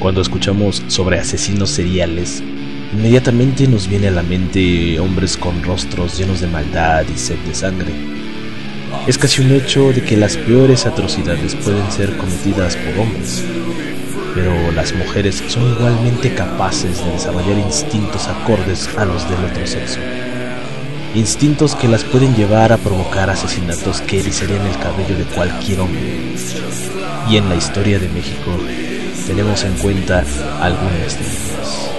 Cuando escuchamos sobre asesinos seriales, inmediatamente nos viene a la mente hombres con rostros llenos de maldad y sed de sangre. Es casi un hecho de que las peores atrocidades pueden ser cometidas por hombres, pero las mujeres son igualmente capaces de desarrollar instintos acordes a los del otro sexo. Instintos que las pueden llevar a provocar asesinatos que erizarían el cabello de cualquier hombre. Y en la historia de México tenemos en cuenta algunas de ellas.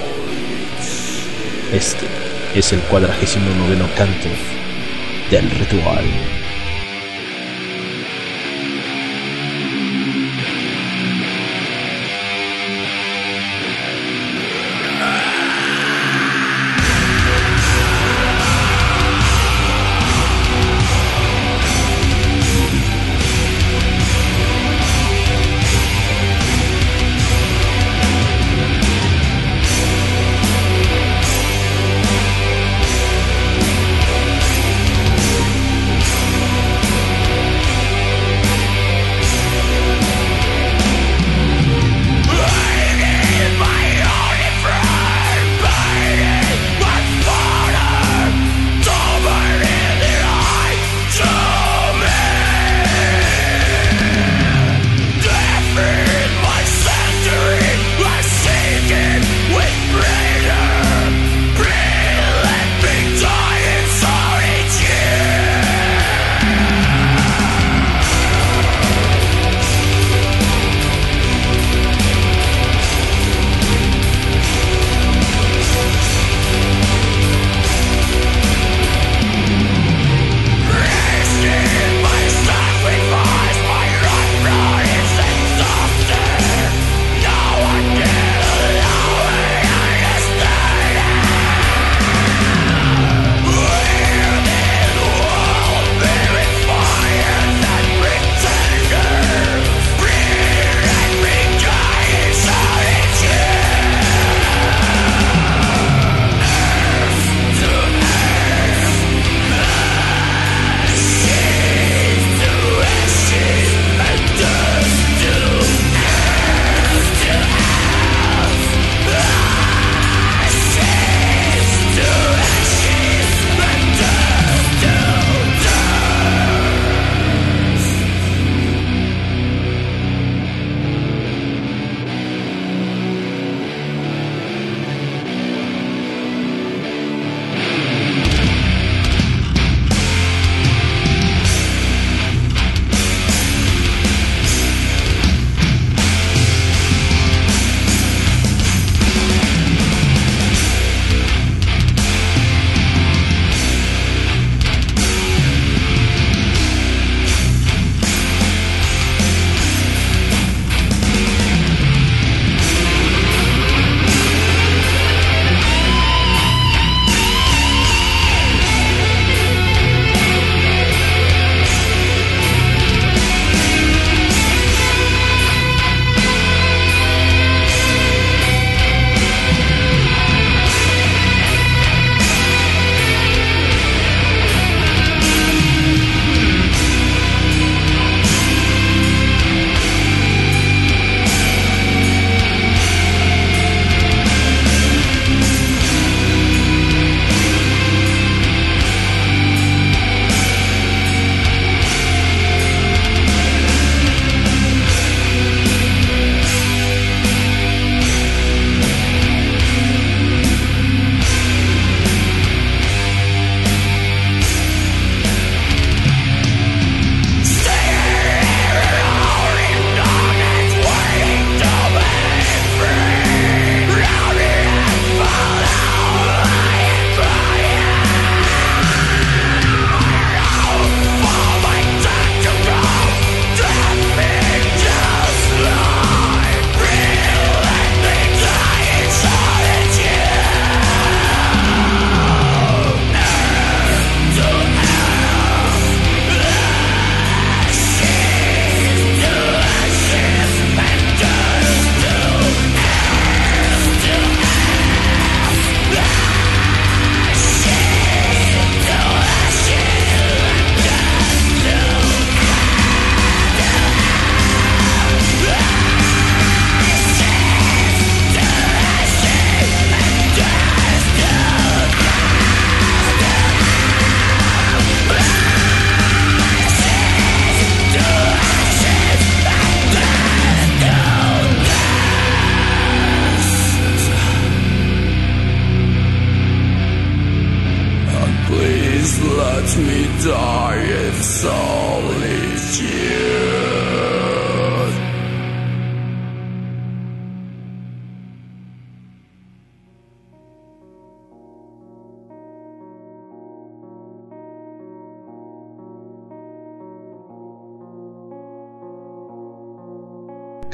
Este es el cuadragésimo noveno canto del ritual.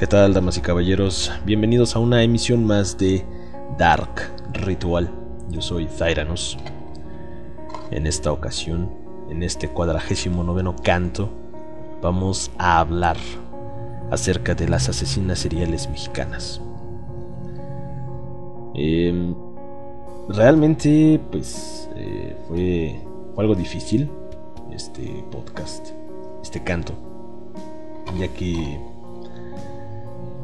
¿Qué tal, damas y caballeros? Bienvenidos a una emisión más de Dark Ritual. Yo soy Thyranus. En esta ocasión, en este cuadragésimo noveno canto, vamos a hablar acerca de las asesinas seriales mexicanas. Em, realmente, pues, eh, fue algo difícil este podcast, este canto, ya que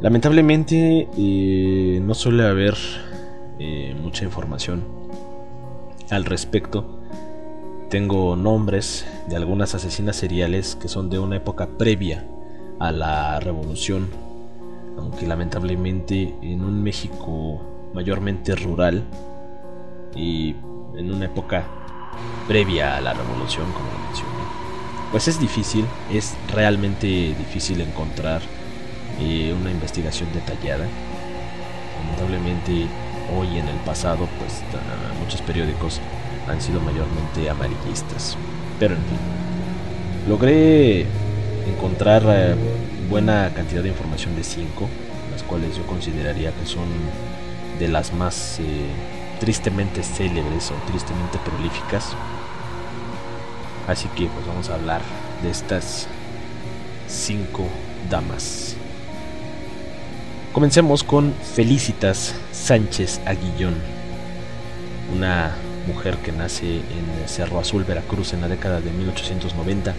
Lamentablemente eh, no suele haber eh, mucha información al respecto. Tengo nombres de algunas asesinas seriales que son de una época previa a la revolución, aunque lamentablemente en un México mayormente rural y en una época previa a la revolución, como mencioné, pues es difícil, es realmente difícil encontrar una investigación detallada. Lamentablemente hoy en el pasado pues muchos periódicos han sido mayormente amarillistas. Pero en fin, logré encontrar eh, buena cantidad de información de cinco, las cuales yo consideraría que son de las más eh, tristemente célebres o tristemente prolíficas. Así que pues vamos a hablar de estas cinco damas. Comencemos con Felicitas Sánchez Aguillón, una mujer que nace en Cerro Azul, Veracruz, en la década de 1890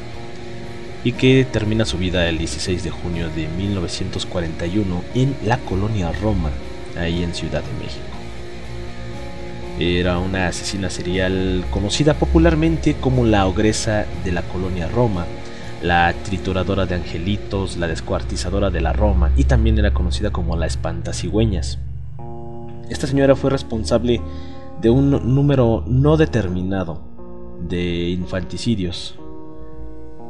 y que termina su vida el 16 de junio de 1941 en la colonia Roma, ahí en Ciudad de México. Era una asesina serial conocida popularmente como la ogresa de la colonia Roma, la trituradora de angelitos, la descuartizadora de la Roma y también era conocida como la espantacigüeñas. Esta señora fue responsable de un número no determinado de infanticidios,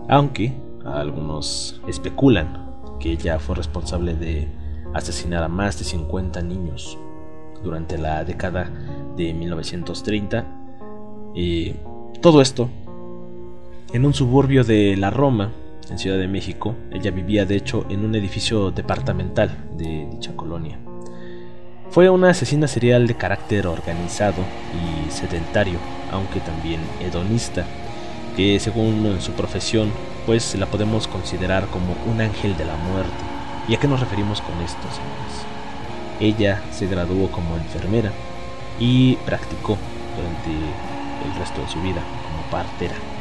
aunque algunos especulan que ella fue responsable de asesinar a más de 50 niños durante la década de 1930. Y todo esto en un suburbio de la Roma, en Ciudad de México. Ella vivía de hecho en un edificio departamental de dicha colonia. Fue una asesina serial de carácter organizado y sedentario, aunque también hedonista, que según su profesión, pues la podemos considerar como un ángel de la muerte. ¿Y a qué nos referimos con esto, señores? Ella se graduó como enfermera y practicó durante el resto de su vida como partera.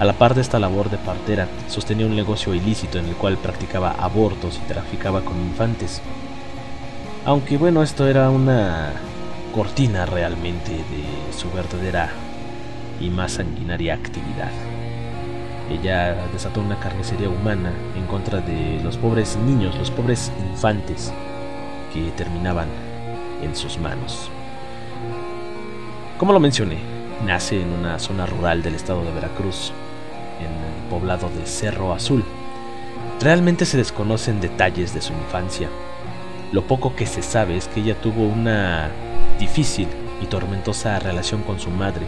A la par de esta labor de partera, sostenía un negocio ilícito en el cual practicaba abortos y traficaba con infantes. Aunque bueno, esto era una cortina realmente de su verdadera y más sanguinaria actividad. Ella desató una carnicería humana en contra de los pobres niños, los pobres infantes que terminaban en sus manos. Como lo mencioné, nace en una zona rural del estado de Veracruz, poblado de Cerro Azul. Realmente se desconocen detalles de su infancia. Lo poco que se sabe es que ella tuvo una difícil y tormentosa relación con su madre,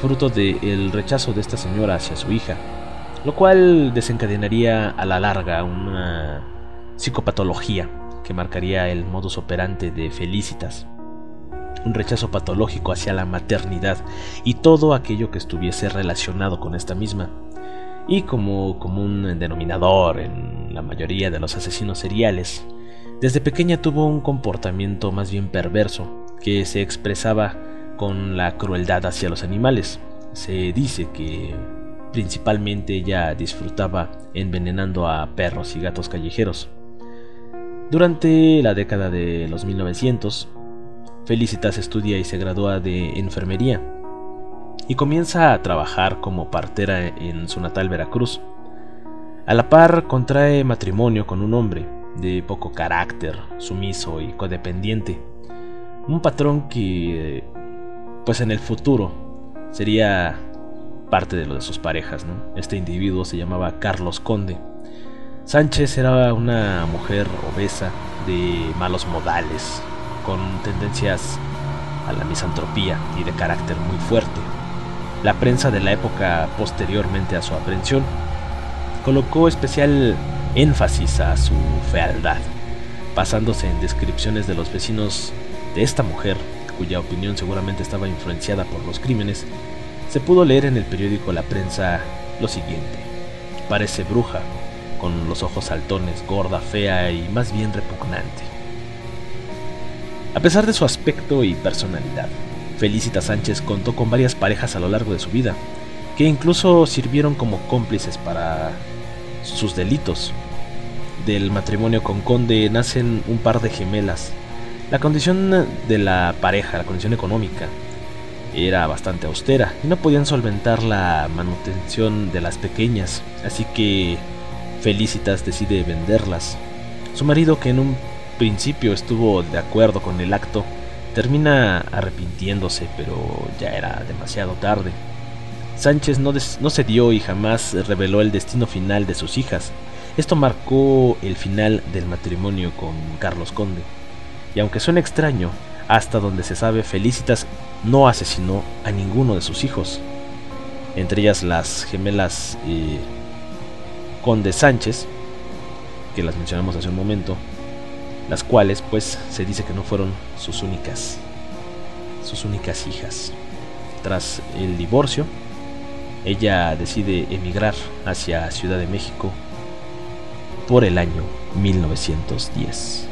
fruto del rechazo de esta señora hacia su hija, lo cual desencadenaría a la larga una psicopatología que marcaría el modus operandi de Felicitas un rechazo patológico hacia la maternidad y todo aquello que estuviese relacionado con esta misma. Y como común denominador en la mayoría de los asesinos seriales, desde pequeña tuvo un comportamiento más bien perverso, que se expresaba con la crueldad hacia los animales. Se dice que principalmente ella disfrutaba envenenando a perros y gatos callejeros. Durante la década de los 1900, Felicitas estudia y se gradúa de enfermería y comienza a trabajar como partera en su natal Veracruz. A la par contrae matrimonio con un hombre de poco carácter, sumiso y codependiente. Un patrón que, pues en el futuro, sería parte de lo de sus parejas. Este individuo se llamaba Carlos Conde. Sánchez era una mujer obesa, de malos modales, con tendencias a la misantropía y de carácter muy fuerte. La prensa de la época posteriormente a su aprehensión colocó especial énfasis a su fealdad, basándose en descripciones de los vecinos de esta mujer, cuya opinión seguramente estaba influenciada por los crímenes, se pudo leer en el periódico La Prensa lo siguiente. Parece bruja, con los ojos saltones, gorda, fea y más bien repugnante. A pesar de su aspecto y personalidad, Felicita Sánchez contó con varias parejas a lo largo de su vida, que incluso sirvieron como cómplices para sus delitos. Del matrimonio con Conde nacen un par de gemelas. La condición de la pareja, la condición económica, era bastante austera y no podían solventar la manutención de las pequeñas, así que Felicitas decide venderlas. Su marido, que en un principio estuvo de acuerdo con el acto, termina arrepintiéndose, pero ya era demasiado tarde. Sánchez no, no cedió y jamás reveló el destino final de sus hijas. Esto marcó el final del matrimonio con Carlos Conde. Y aunque suena extraño, hasta donde se sabe, Felicitas no asesinó a ninguno de sus hijos. Entre ellas las gemelas eh, Conde Sánchez, que las mencionamos hace un momento, las cuales pues se dice que no fueron sus únicas sus únicas hijas. Tras el divorcio, ella decide emigrar hacia Ciudad de México por el año 1910.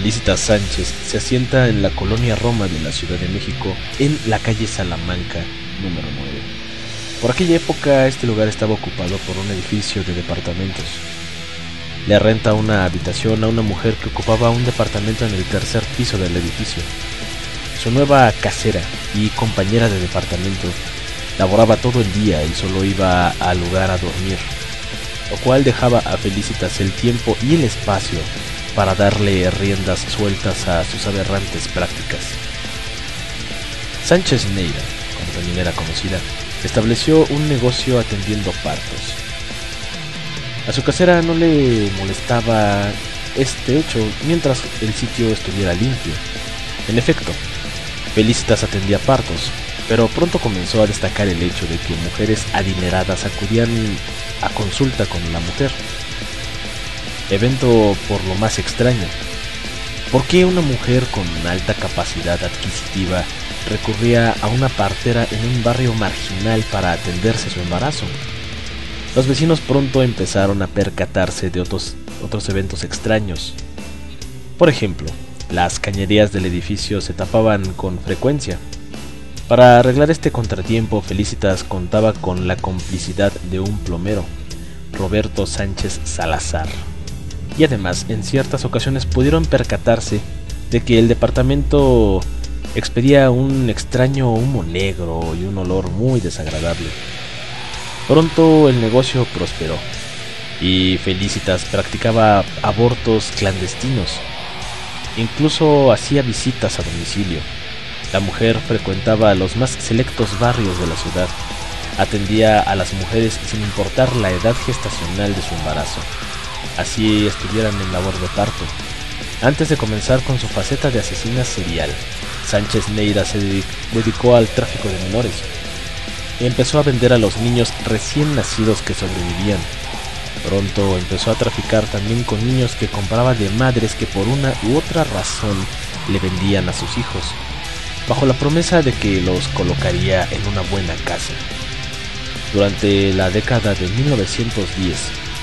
Felicitas Sánchez se asienta en la colonia Roma de la Ciudad de México, en la calle Salamanca, número 9. Por aquella época este lugar estaba ocupado por un edificio de departamentos. Le renta una habitación a una mujer que ocupaba un departamento en el tercer piso del edificio. Su nueva casera y compañera de departamento laboraba todo el día y solo iba al lugar a dormir, lo cual dejaba a Felicitas el tiempo y el espacio para darle riendas sueltas a sus aberrantes prácticas. Sánchez Neira, como también era conocida, estableció un negocio atendiendo partos. A su casera no le molestaba este hecho mientras el sitio estuviera limpio. En efecto, Felicitas atendía partos, pero pronto comenzó a destacar el hecho de que mujeres adineradas acudían a consulta con la mujer evento por lo más extraño. ¿Por qué una mujer con alta capacidad adquisitiva recurría a una partera en un barrio marginal para atenderse su embarazo? Los vecinos pronto empezaron a percatarse de otros, otros eventos extraños. Por ejemplo, las cañerías del edificio se tapaban con frecuencia. Para arreglar este contratiempo, Felicitas contaba con la complicidad de un plomero, Roberto Sánchez Salazar y además en ciertas ocasiones pudieron percatarse de que el departamento expedía un extraño humo negro y un olor muy desagradable. Pronto el negocio prosperó y Felicitas practicaba abortos clandestinos. Incluso hacía visitas a domicilio. La mujer frecuentaba los más selectos barrios de la ciudad. Atendía a las mujeres sin importar la edad gestacional de su embarazo así estuvieran en labor de parto. Antes de comenzar con su faceta de asesina serial, Sánchez Neira se dedicó al tráfico de menores. Empezó a vender a los niños recién nacidos que sobrevivían. Pronto empezó a traficar también con niños que compraba de madres que por una u otra razón le vendían a sus hijos, bajo la promesa de que los colocaría en una buena casa. Durante la década de 1910,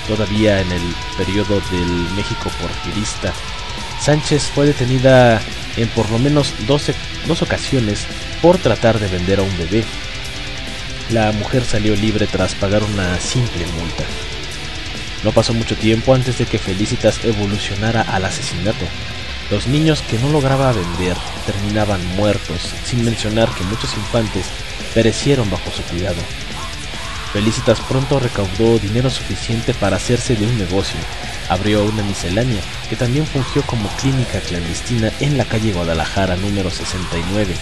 todavía en el periodo del México porfirista, Sánchez fue detenida en por lo menos dos ocasiones por tratar de vender a un bebé. La mujer salió libre tras pagar una simple multa. No pasó mucho tiempo antes de que Felicitas evolucionara al asesinato. Los niños que no lograba vender terminaban muertos, sin mencionar que muchos infantes perecieron bajo su cuidado. Felicitas pronto recaudó dinero suficiente para hacerse de un negocio. Abrió una miscelánea que también fungió como clínica clandestina en la calle Guadalajara número 69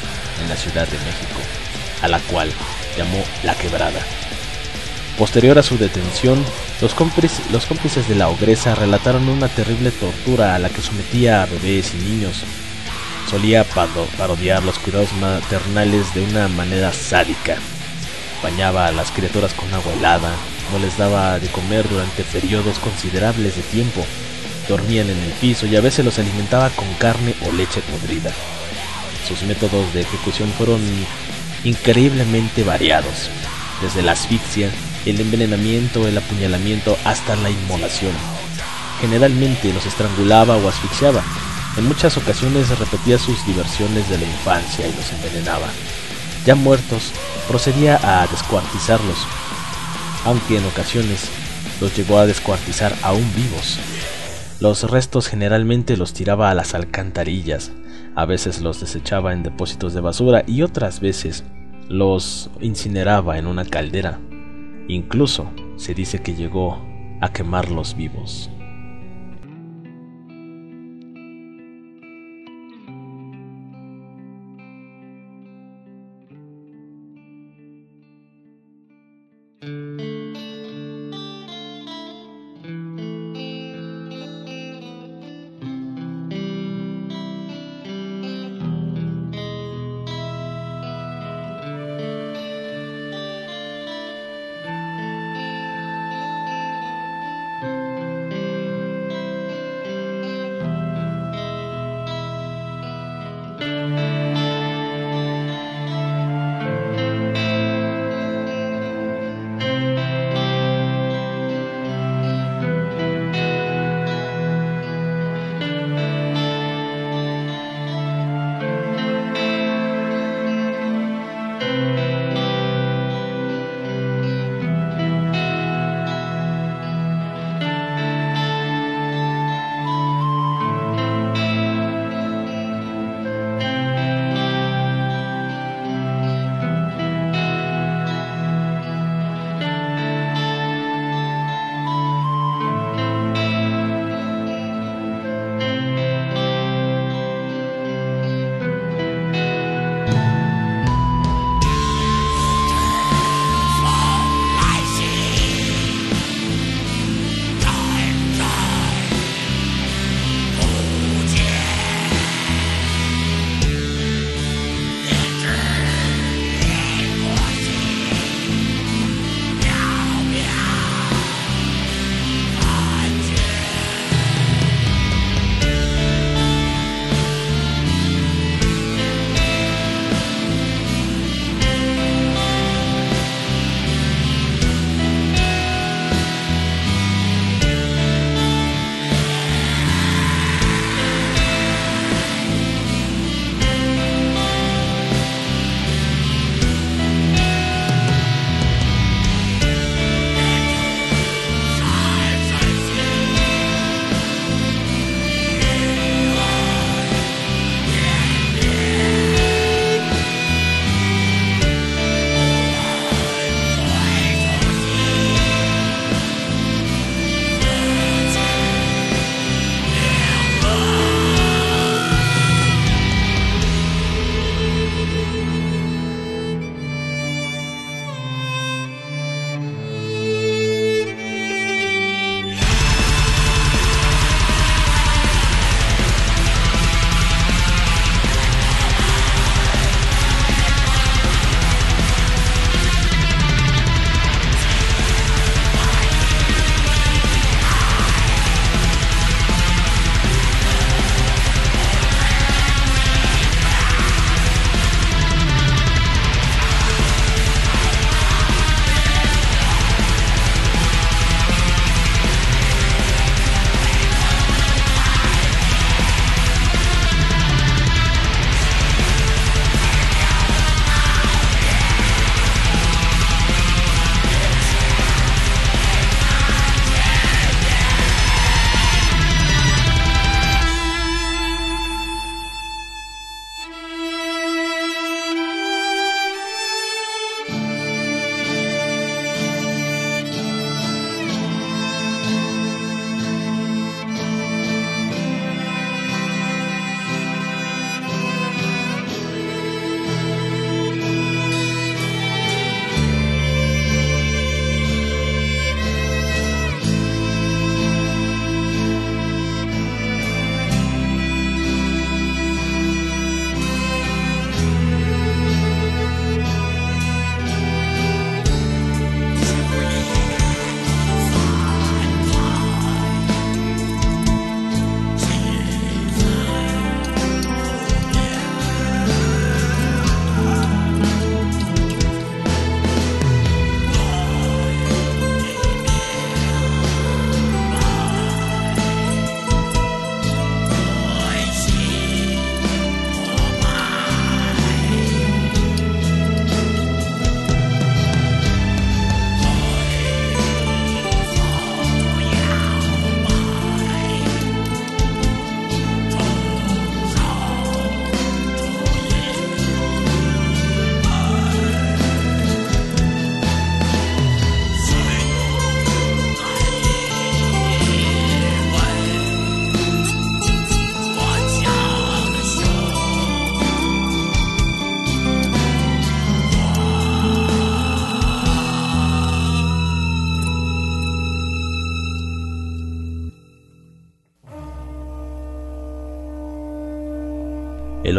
en la Ciudad de México, a la cual llamó La Quebrada. Posterior a su detención, los cómplices, de la ogresa relataron una terrible tortura a la que sometía a bebés y niños. Solía parodiar los cuidados maternales de una manera sádica bañaba a las criaturas con agua helada, no les daba de comer durante periodos considerables de tiempo, dormían en el piso y a veces los alimentaba con carne o leche podrida. Sus métodos de ejecución fueron increíblemente variados, desde la asfixia, el envenenamiento, el apuñalamiento hasta la inmolación. Generalmente los estrangulaba o asfixiaba. En muchas ocasiones repetía sus diversiones de la infancia y los envenenaba ya muertos, procedía a descuartizarlos, aunque en ocasiones los llegó a descuartizar aún vivos. Los restos generalmente los tiraba a las alcantarillas, a veces los desechaba en depósitos de basura y otras veces los incineraba en una caldera. Incluso se dice que llegó a quemarlos vivos.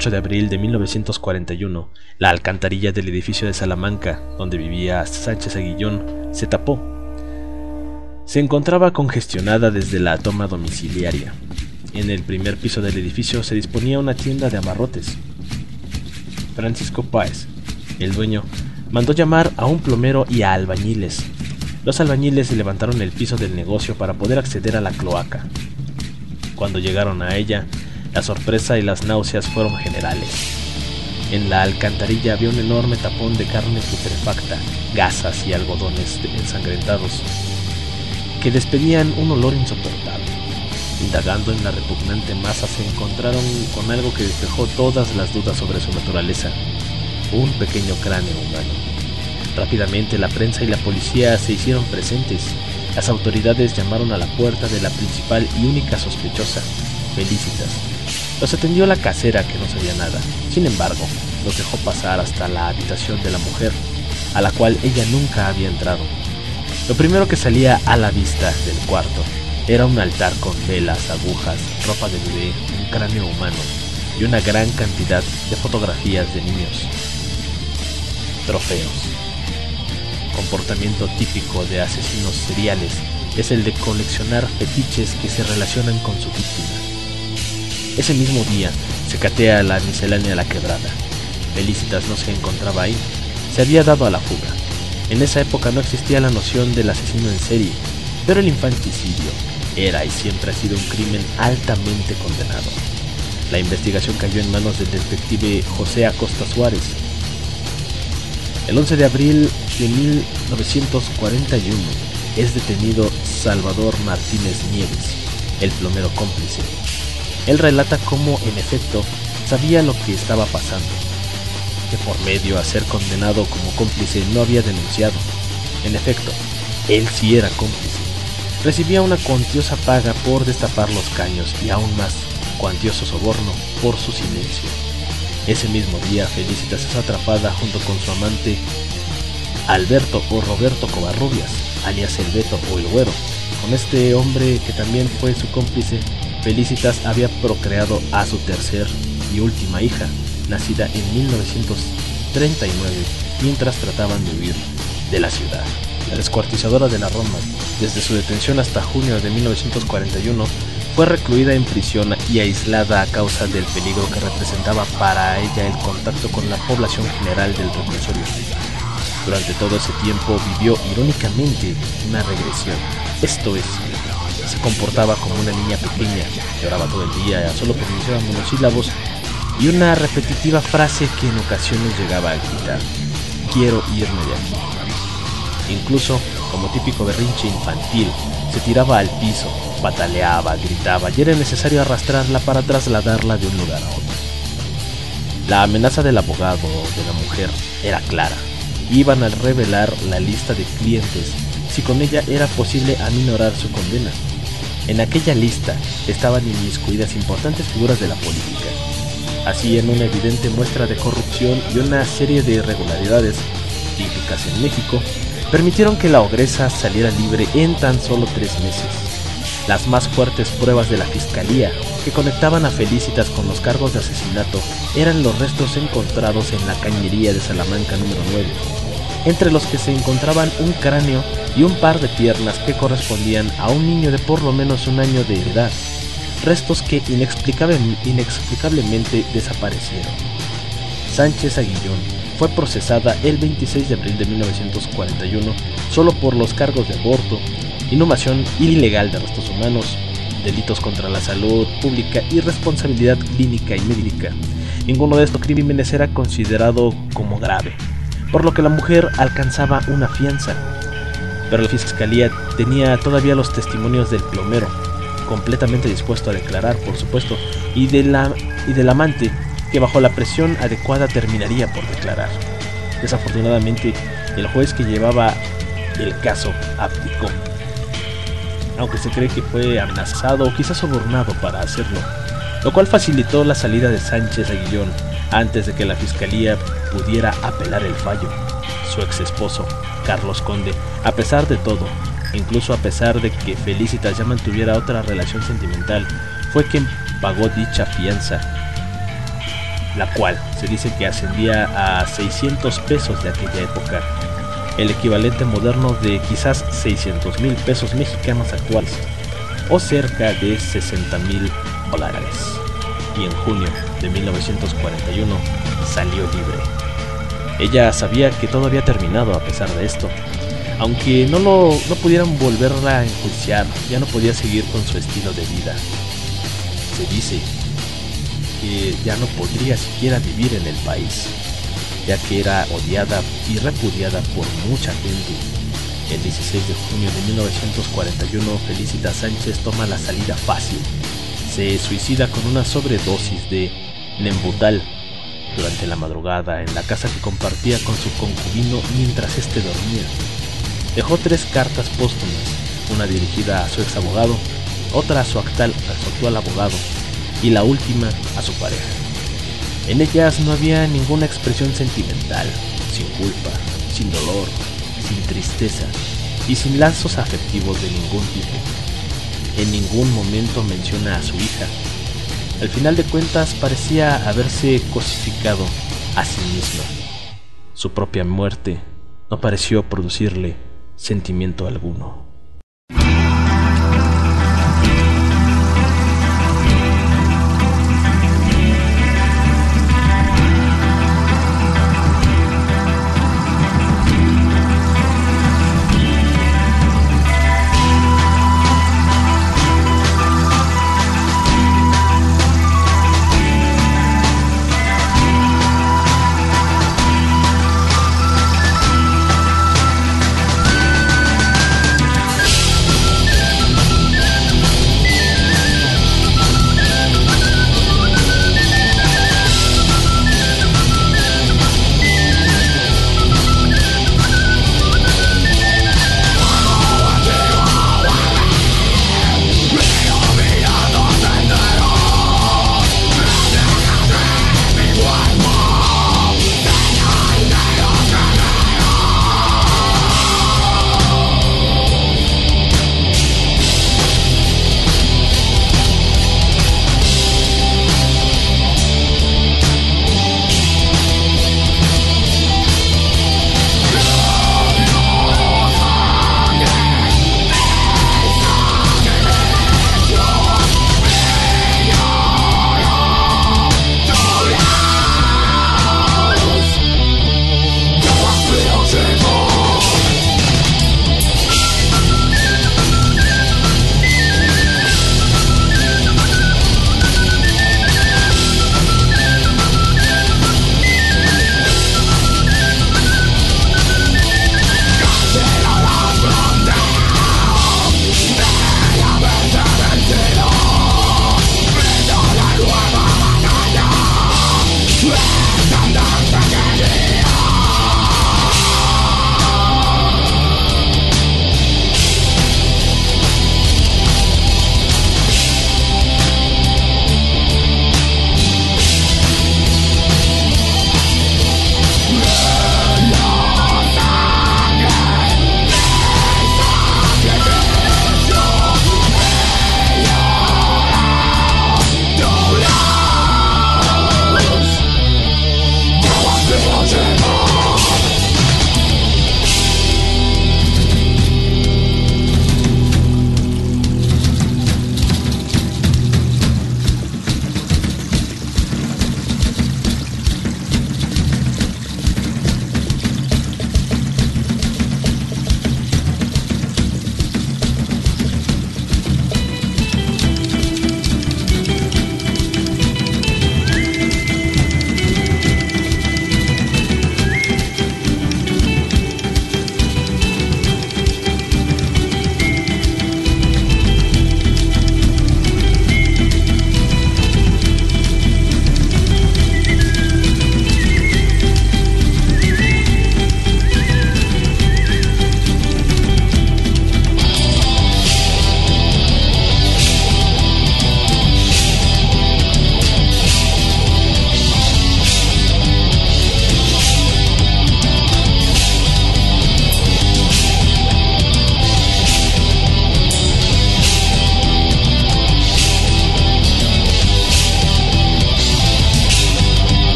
El 8 de abril de 1941, la alcantarilla del edificio de Salamanca, donde vivía Sánchez Aguillón, se tapó. Se encontraba congestionada desde la toma domiciliaria. En el primer piso del edificio se disponía una tienda de abarrotes. Francisco Páez, el dueño, mandó llamar a un plomero y a albañiles. Los albañiles levantaron el piso del negocio para poder acceder a la cloaca. Cuando llegaron a ella, la sorpresa y las náuseas fueron generales. En la alcantarilla había un enorme tapón de carne putrefacta, gasas y algodones ensangrentados, que despedían un olor insoportable. Indagando en la repugnante masa se encontraron con algo que despejó todas las dudas sobre su naturaleza, un pequeño cráneo humano. Rápidamente la prensa y la policía se hicieron presentes. Las autoridades llamaron a la puerta de la principal y única sospechosa, Felicitas. Los atendió la casera que no sabía nada. Sin embargo, los dejó pasar hasta la habitación de la mujer, a la cual ella nunca había entrado. Lo primero que salía a la vista del cuarto era un altar con velas, agujas, ropa de bebé, un cráneo humano y una gran cantidad de fotografías de niños trofeos. Comportamiento típico de asesinos seriales es el de coleccionar fetiches que se relacionan con su víctima. Ese mismo día se catea la miscelánea la quebrada. Felicitas no se encontraba ahí, se había dado a la fuga. En esa época no existía la noción del asesino en serie, pero el infanticidio era y siempre ha sido un crimen altamente condenado. La investigación cayó en manos del detective José Acosta Suárez, el 11 de abril de 1941 es detenido Salvador Martínez Nieves, el plomero cómplice. Él relata cómo, en efecto, sabía lo que estaba pasando, que por medio a ser condenado como cómplice no había denunciado. En efecto, él sí era cómplice. Recibía una cuantiosa paga por destapar los caños y aún más cuantioso soborno por su silencio. Ese mismo día, Felicitas es atrapada junto con su amante Alberto o Roberto Covarrubias, alias El Beto o El Güero. Con este hombre que también fue su cómplice, Felicitas había procreado a su tercer y última hija, nacida en 1939, mientras trataban de huir de la ciudad. La descuartizadora de la Roma, desde su detención hasta junio de 1941, fue recluida en prisión y aislada a causa del peligro que representaba para ella el contacto con la población general del reclusorio. Durante todo ese tiempo vivió irónicamente una regresión, esto es, se comportaba como una niña pequeña, lloraba todo el día, solo pronunciaba monosílabos y una repetitiva frase que en ocasiones llegaba a gritar, quiero irme de aquí. Incluso, como típico berrinche infantil, se tiraba al piso, Bataleaba, gritaba y era necesario arrastrarla para trasladarla de un lugar a otro. La amenaza del abogado de la mujer era clara. Iban a revelar la lista de clientes si con ella era posible aminorar su condena. En aquella lista estaban inmiscuidas importantes figuras de la política. Así en una evidente muestra de corrupción y una serie de irregularidades típicas en México, permitieron que la ogresa saliera libre en tan solo tres meses. Las más fuertes pruebas de la fiscalía que conectaban a Felicitas con los cargos de asesinato eran los restos encontrados en la cañería de Salamanca número 9, entre los que se encontraban un cráneo y un par de piernas que correspondían a un niño de por lo menos un año de edad, restos que inexplicablemente desaparecieron. Sánchez Aguillón fue procesada el 26 de abril de 1941 solo por los cargos de aborto, inhumación ilegal de restos humanos, delitos contra la salud pública y responsabilidad clínica y médica. Ninguno de estos crímenes era considerado como grave, por lo que la mujer alcanzaba una fianza. Pero la fiscalía tenía todavía los testimonios del plomero, completamente dispuesto a declarar, por supuesto, y, de la, y del amante, que bajo la presión adecuada terminaría por declarar. Desafortunadamente, el juez que llevaba el caso abdicó aunque se cree que fue amenazado o quizás sobornado para hacerlo, lo cual facilitó la salida de Sánchez Aguillón antes de que la fiscalía pudiera apelar el fallo. Su ex esposo, Carlos Conde, a pesar de todo, incluso a pesar de que Felicitas ya mantuviera otra relación sentimental, fue quien pagó dicha fianza. la cual se dice que ascendía a 600 pesos de aquella época, el equivalente moderno de quizás 600 mil pesos mexicanos actuales, o cerca de 60 mil dólares. Y en junio de 1941 salió libre. Ella sabía que todo había terminado a pesar de esto. Aunque no, lo, no pudieran volverla a enjuiciar, ya no podía seguir con su estilo de vida. Se dice que ya no podría siquiera vivir en el país, ya que era odiada y repudiada por mucha gente. El 16 de junio de 1941, Felicita Sánchez toma la salida fácil. Se suicida con una sobredosis de Nembutal durante la madrugada en la casa que compartía con su concubino mientras éste dormía. Dejó tres cartas póstumas, una dirigida a su ex abogado, otra a su actual, a su actual abogado y la última a su pareja. En ellas no había ninguna expresión sentimental, sin culpa, sin dolor, sin tristeza y sin lazos afectivos de ningún tipo. En ningún momento menciona a su hija. Al final de cuentas parecía haberse cosificado a sí misma. Su propia muerte no pareció producirle sentimiento alguno.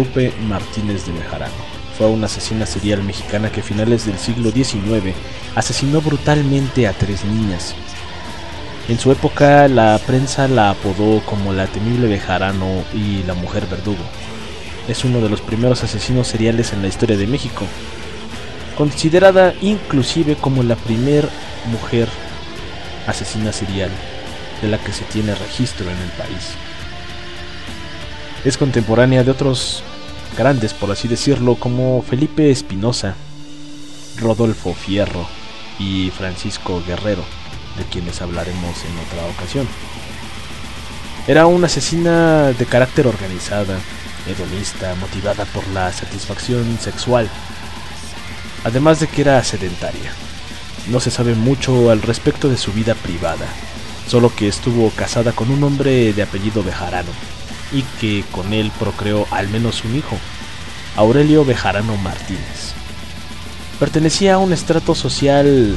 Guadalupe Martínez de Bejarano. Fue una asesina serial mexicana que a finales del siglo XIX asesinó brutalmente a tres niñas. En su época la prensa la apodó como la temible Bejarano y la mujer verdugo. Es uno de los primeros asesinos seriales en la historia de México, considerada inclusive como la primer mujer asesina serial de la que se tiene registro en el país. Es contemporánea de otros grandes, por así decirlo, como Felipe Espinosa, Rodolfo Fierro y Francisco Guerrero, de quienes hablaremos en otra ocasión. Era una asesina de carácter organizada, hedonista, motivada por la satisfacción sexual, además de que era sedentaria. No se sabe mucho al respecto de su vida privada, solo que estuvo casada con un hombre de apellido Bejarano, y que con él procreó al menos un hijo, Aurelio Bejarano Martínez. Pertenecía a un estrato social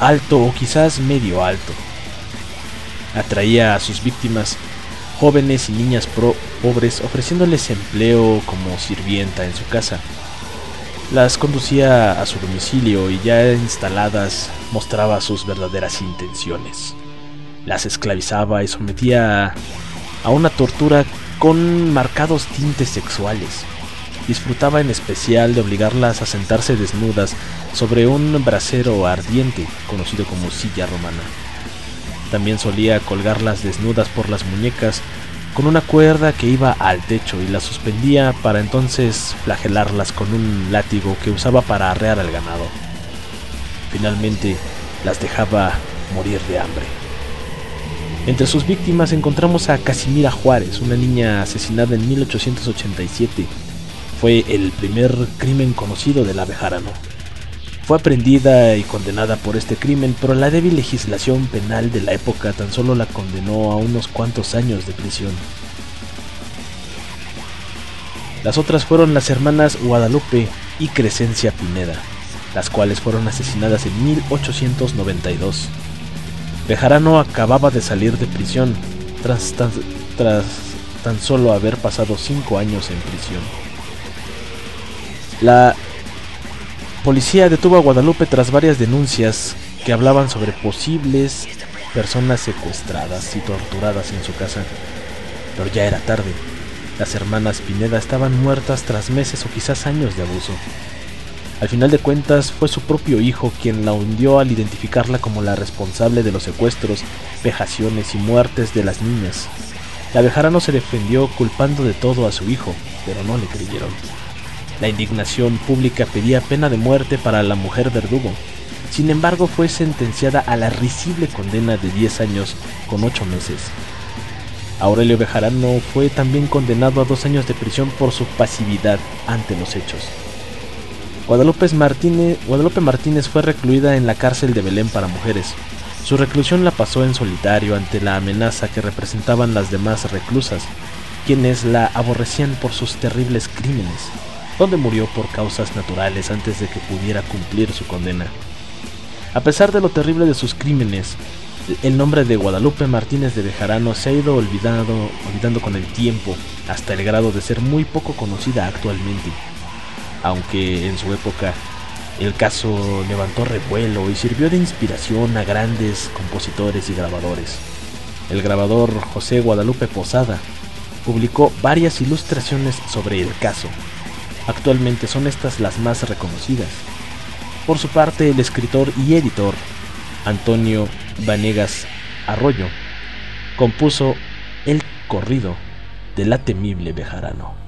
alto o quizás medio alto. Atraía a sus víctimas jóvenes y niñas pobres ofreciéndoles empleo como sirvienta en su casa. Las conducía a su domicilio y ya instaladas mostraba sus verdaderas intenciones. Las esclavizaba y sometía una tortura con marcados tintes sexuales. Disfrutaba en especial de obligarlas a sentarse desnudas sobre un brasero ardiente conocido como silla romana. También solía colgarlas desnudas por las muñecas con una cuerda que iba al techo y las suspendía para entonces flagelarlas con un látigo que usaba para arrear al ganado. Finalmente las dejaba morir de hambre. Entre sus víctimas encontramos a Casimira Juárez, una niña asesinada en 1887. Fue el primer crimen conocido de la Bejarano. Fue aprendida y condenada por este crimen, pero la débil legislación penal de la época tan solo la condenó a unos cuantos años de prisión. Las otras fueron las hermanas Guadalupe y Crescencia Pineda, las cuales fueron asesinadas en 1892. Bejarano acababa de salir de prisión tras tras tan solo haber pasado cinco años en prisión. La policía detuvo a Guadalupe tras varias denuncias que hablaban sobre posibles personas secuestradas y torturadas en su casa. Pero ya era tarde. Las hermanas Pineda estaban muertas tras meses o quizás años de abuso. Al final de cuentas, fue su propio hijo quien la hundió al identificarla como la responsable de los secuestros, vejaciones y muertes de las niñas. La Bejarano se defendió culpando de todo a su hijo, pero no le creyeron. La indignación pública pedía pena de muerte para la mujer verdugo. Sin embargo, fue sentenciada a la risible condena de 10 años con 8 meses. Aurelio Bejarano fue también condenado a dos años de prisión por su pasividad ante los hechos. Guadalupe Martínez, fue recluida en la cárcel de Belén para mujeres. Su reclusión la pasó en solitario ante la amenaza que representaban las demás reclusas, quienes la aborrecían por sus terribles crímenes, donde murió por causas naturales antes de que pudiera cumplir su condena. A pesar de lo terrible de sus crímenes, el nombre de Guadalupe Martínez de Bejarano se ha ido olvidando con el tiempo, hasta el grado de ser muy poco conocida actualmente aunque en su época el caso levantó revuelo y sirvió de inspiración a grandes compositores y grabadores. El grabador José Guadalupe Posada publicó varias ilustraciones sobre el caso. Actualmente son estas las más reconocidas. Por su parte, el escritor y editor Antonio Vanegas Arroyo compuso el corrido de la temible Bejarano.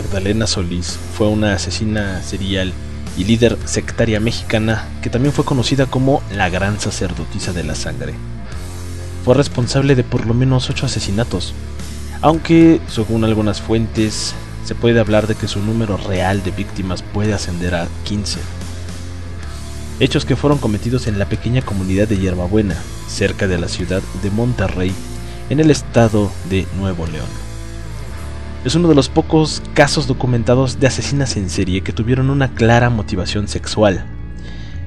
Magdalena Solís fue una asesina serial y líder sectaria mexicana que también fue conocida como la Gran Sacerdotisa de la Sangre. Fue responsable de por lo menos ocho asesinatos, aunque según algunas fuentes se puede hablar de que su número real de víctimas puede ascender a 15. Hechos que fueron cometidos en la pequeña comunidad de Hierbabuena, cerca de la ciudad de Monterrey, en el estado de Nuevo León es uno de los pocos casos documentados de asesinas en serie que tuvieron una clara motivación sexual.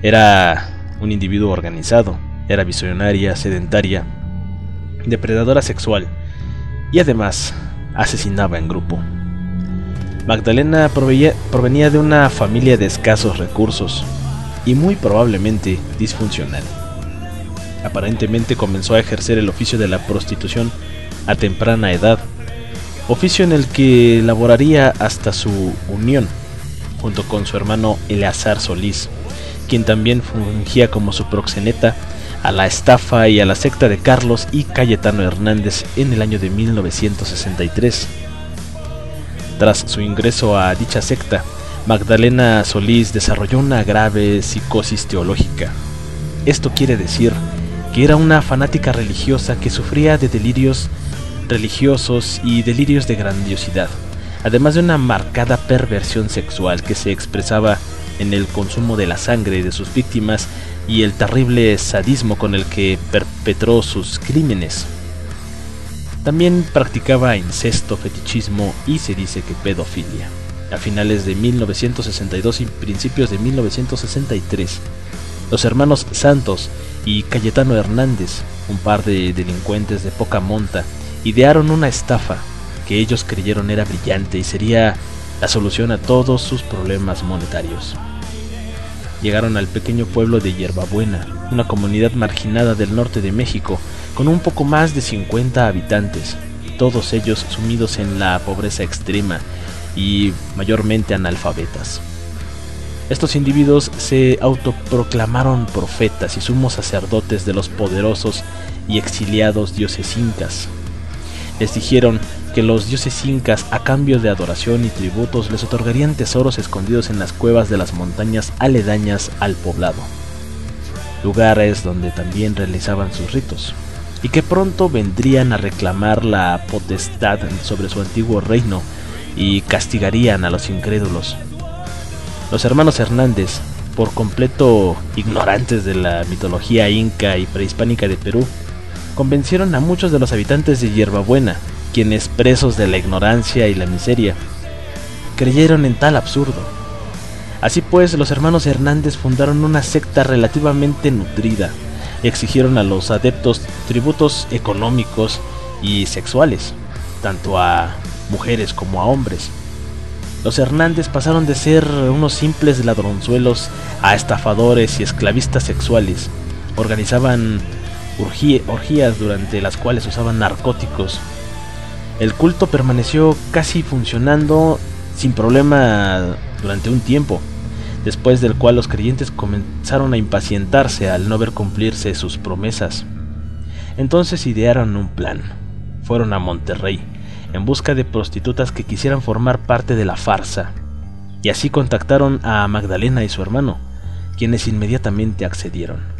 Era un individuo organizado, era visionaria, sedentaria, depredadora sexual y además asesinaba en grupo. Magdalena provenía de una familia de escasos recursos y muy probablemente disfuncional. Aparentemente comenzó a ejercer el oficio de la prostitución a temprana edad, oficio en el que laboraría hasta su unión, junto con su hermano Eleazar Solís, quien también fungía como su proxeneta a la estafa y a la secta de Carlos y Cayetano Hernández en el año de 1963. Tras su ingreso a dicha secta, Magdalena Solís desarrolló una grave psicosis teológica. Esto quiere decir que era una fanática religiosa que sufría de delirios religiosos y delirios de grandiosidad, además de una marcada perversión sexual que se expresaba en el consumo de la sangre de sus víctimas y el terrible sadismo con el que perpetró sus crímenes. También practicaba incesto, fetichismo y se dice que pedofilia. A finales de 1962 y principios de 1963, los hermanos Santos y Cayetano Hernández, un par de delincuentes de poca monta, idearon una estafa que ellos creyeron era brillante y sería la solución a todos sus problemas monetarios llegaron al pequeño pueblo de Hierbabuena, una comunidad marginada del norte de México, con un poco más de 50 habitantes, todos ellos sumidos en la pobreza extrema y mayormente analfabetas. Estos individuos se autoproclamaron profetas y sumos sacerdotes de los poderosos y exiliados dioses incas. Les dijeron que los dioses incas, a cambio de adoración y tributos, les otorgarían tesoros escondidos en las cuevas de las montañas aledañas al poblado, lugares donde también realizaban sus ritos, y que pronto vendrían a reclamar la potestad sobre su antiguo reino y castigarían a los incrédulos. Los hermanos Hernández, por completo ignorantes de la mitología inca y prehispánica de Perú, convencieron a muchos de los habitantes de Hierbabuena quienes, presos de la ignorancia y la miseria, creyeron en tal absurdo. Así pues, los hermanos Hernández fundaron una secta relativamente nutrida exigieron a los adeptos tributos económicos y sexuales, tanto a mujeres como a hombres. Los Hernández pasaron de ser unos simples ladronzuelos a estafadores y esclavistas sexuales. Organizaban orgías durante las cuales usaban narcóticos el culto permaneció casi funcionando sin problema durante un tiempo, después del cual los creyentes comenzaron a impacientarse al no ver cumplirse sus promesas. Entonces idearon un plan. Fueron a Monterrey en busca de prostitutas que quisieran formar parte de la farsa, y así contactaron a Magdalena y su hermano, quienes inmediatamente accedieron.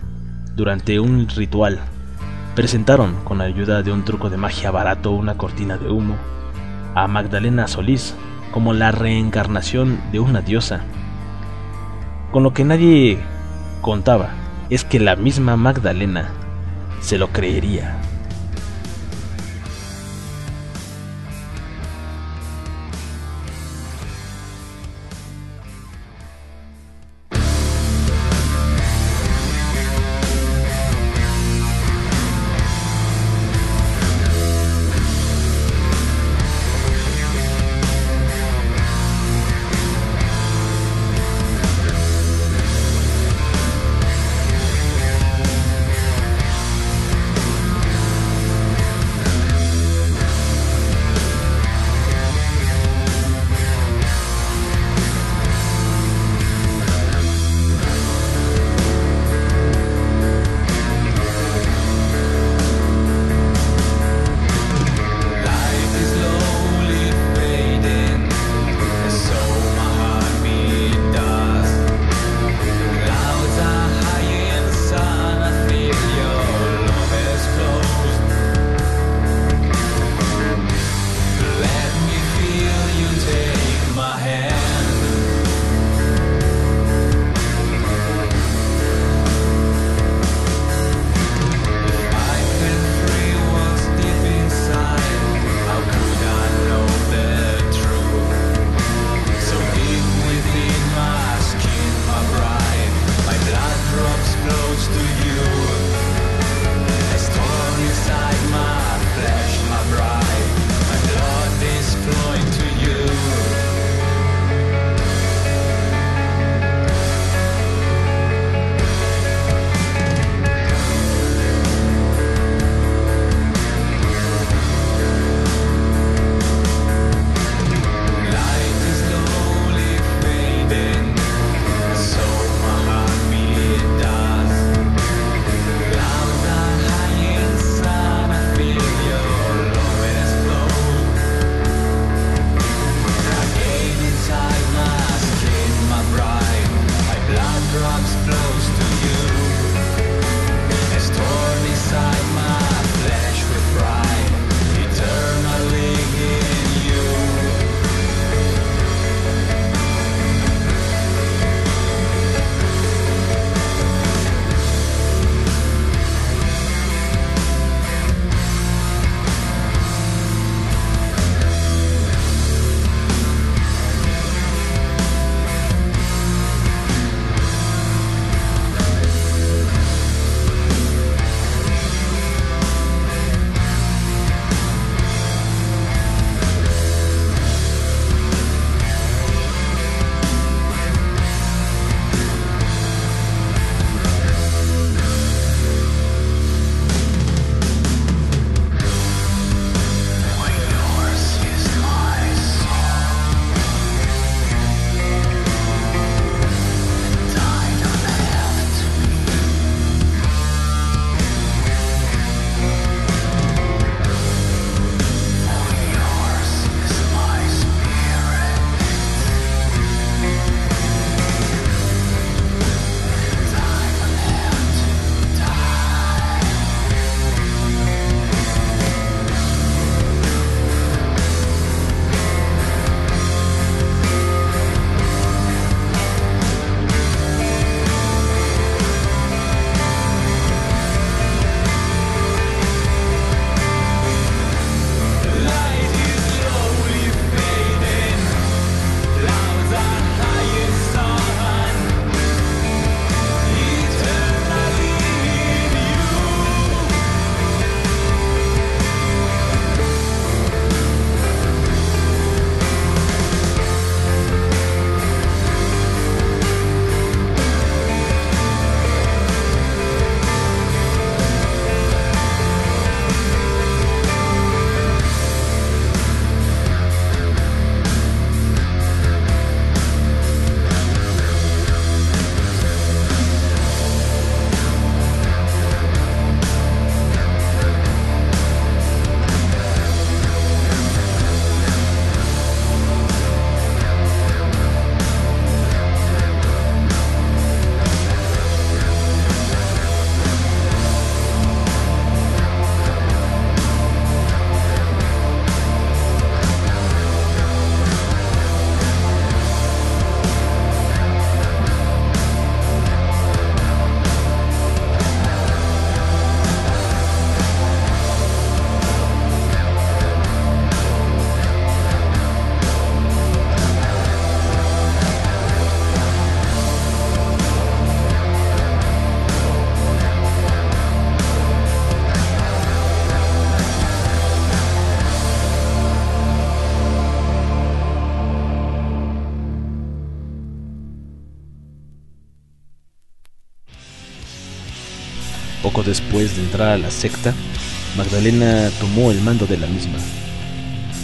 Durante un ritual presentaron, con ayuda de un truco de magia barato, una cortina de humo, a Magdalena Solís como la reencarnación de una diosa. Con lo que nadie contaba es que la misma Magdalena se lo creería. Después de entrar a la secta, Magdalena tomó el mando de la misma.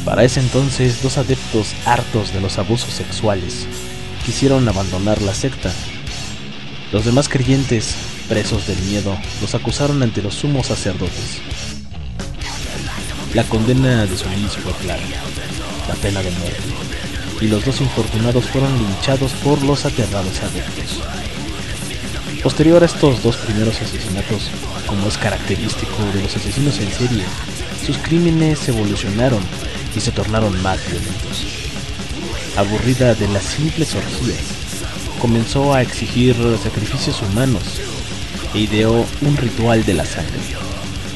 Para ese entonces, dos adeptos hartos de los abusos sexuales quisieron abandonar la secta. Los demás creyentes, presos del miedo, los acusaron ante los sumos sacerdotes. La condena de Solís fue clara, la pena de muerte, y los dos infortunados fueron linchados por los aterrados adeptos. Posterior a estos dos primeros asesinatos, como es característico de los asesinos en serie, sus crímenes evolucionaron y se tornaron más violentos. Aburrida de las simples orgías, comenzó a exigir sacrificios humanos e ideó un ritual de la sangre.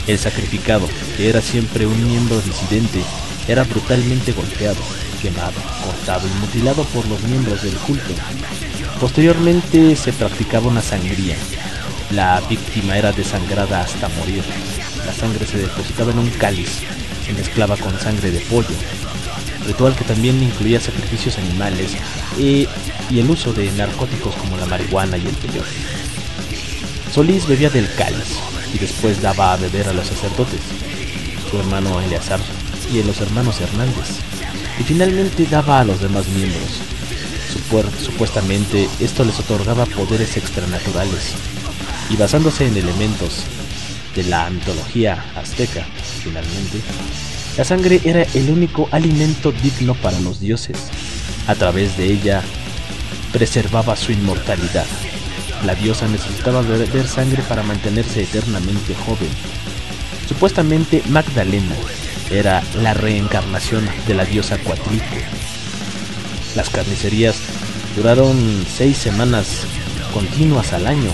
El sacrificado, que era siempre un miembro disidente, era brutalmente golpeado, quemado, cortado y mutilado por los miembros del culto. Posteriormente se practicaba una sangría. La víctima era desangrada hasta morir. La sangre se depositaba en un cáliz, se mezclaba con sangre de pollo. Ritual que también incluía sacrificios animales y, y el uso de narcóticos como la marihuana y el peyote. Solís bebía del cáliz y después daba a beber a los sacerdotes, su hermano Eleazar y a los hermanos Hernández, y finalmente daba a los demás miembros. Supuestamente esto les otorgaba poderes extranaturales, y basándose en elementos de la mitología azteca, finalmente, la sangre era el único alimento digno para los dioses. A través de ella preservaba su inmortalidad. La diosa necesitaba beber sangre para mantenerse eternamente joven. Supuestamente Magdalena era la reencarnación de la diosa Cuatlico. Las carnicerías duraron seis semanas continuas al año,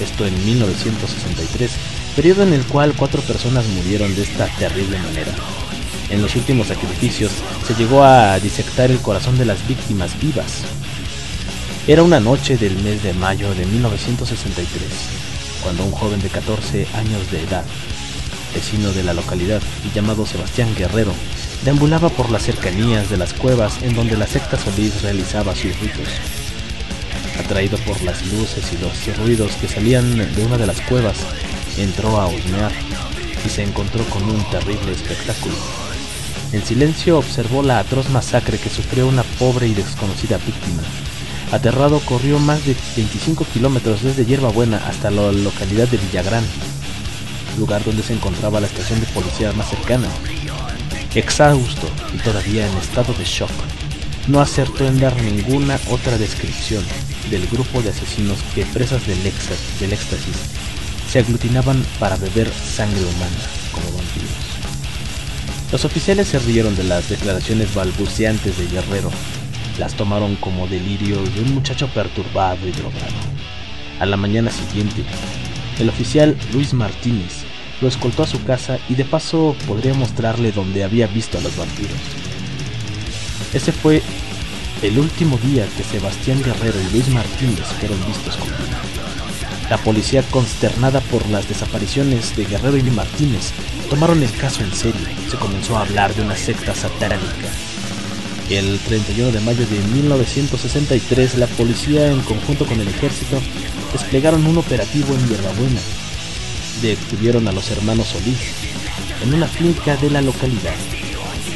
esto en 1963, periodo en el cual cuatro personas murieron de esta terrible manera. En los últimos sacrificios se llegó a disectar el corazón de las víctimas vivas, era una noche del mes de mayo de 1963, cuando un joven de 14 años de edad, vecino de la localidad y llamado Sebastián Guerrero, deambulaba por las cercanías de las cuevas en donde la secta Solís realizaba sus ritos. Atraído por las luces y los ruidos que salían de una de las cuevas, entró a husmear y se encontró con un terrible espectáculo. En silencio observó la atroz masacre que sufrió una pobre y desconocida víctima, Aterrado corrió más de 25 kilómetros desde Hierbabuena hasta la localidad de Villagrán, lugar donde se encontraba la estación de policía más cercana. Exhausto y todavía en estado de shock, no acertó en dar ninguna otra descripción del grupo de asesinos que presas del, éxtasis se aglutinaban para beber sangre humana como vampiros. Los oficiales se rieron de las declaraciones balbuceantes de Guerrero las tomaron como delirio de un muchacho perturbado y drogado. A la mañana siguiente, el oficial Luis Martínez lo escoltó a su casa y de paso podría mostrarle donde había visto a los vampiros. Ese fue el último día que Sebastián Guerrero y Luis Martínez fueron vistos con vida. La policía, consternada por las desapariciones de Guerrero y Martínez, tomaron el caso en serio. Se comenzó a hablar de una secta satánica el 31 de mayo de 1963, la policía, en conjunto con el ejército, desplegaron un operativo en Hierbabuena. Detuvieron a los hermanos Solís en una finca de la localidad.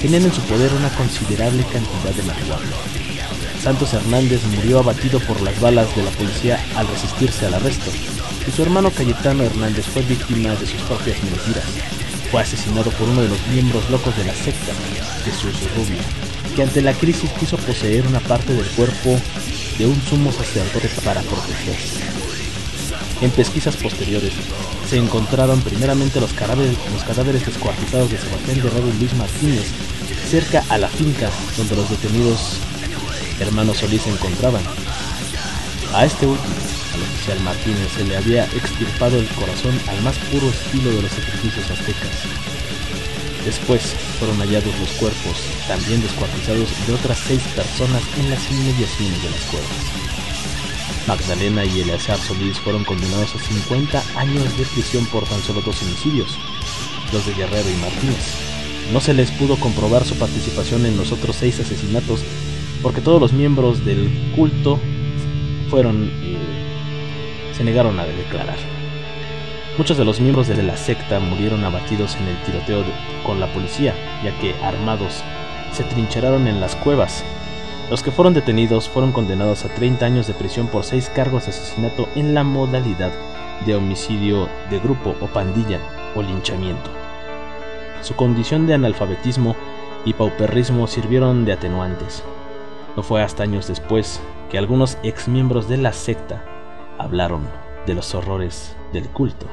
Tenían en su poder una considerable cantidad de marihuana. Santos Hernández murió abatido por las balas de la policía al resistirse al arresto, y su hermano Cayetano Hernández fue víctima de sus propias mentiras. Fue asesinado por uno de los miembros locos de la secta, Jesús Rubio que ante la crisis quiso poseer una parte del cuerpo de un sumo sacerdote para protegerse. En pesquisas posteriores se encontraron primeramente los cadáveres, descuartizados de Sebastián Guerrero y Luis Martínez cerca a la finca donde los detenidos hermanos Solís se encontraban. A este último, al oficial Martínez, se le había extirpado el corazón al más puro estilo de los sacrificios aztecas. Después fueron hallados los cuerpos, también descuartizados, de otras seis personas en las inmediaciones de las cuevas. Magdalena y Eleazar Solís fueron condenados a 50 años de prisión por tan solo dos homicidios, los de Guerrero y Martínez. No se les pudo comprobar su participación en los otros seis asesinatos porque todos los miembros del culto fueron eh, se negaron a declarar. Muchos de los miembros de la secta murieron abatidos en el tiroteo con la policía, ya que armados se trincheraron en las cuevas. Los que fueron detenidos fueron condenados a 30 años de prisión por seis cargos de asesinato en la modalidad de homicidio de grupo o pandilla o linchamiento. Su condición de analfabetismo y pauperrismo sirvieron de atenuantes. No fue hasta años después que algunos exmiembros de la secta hablaron de los horrores del culto.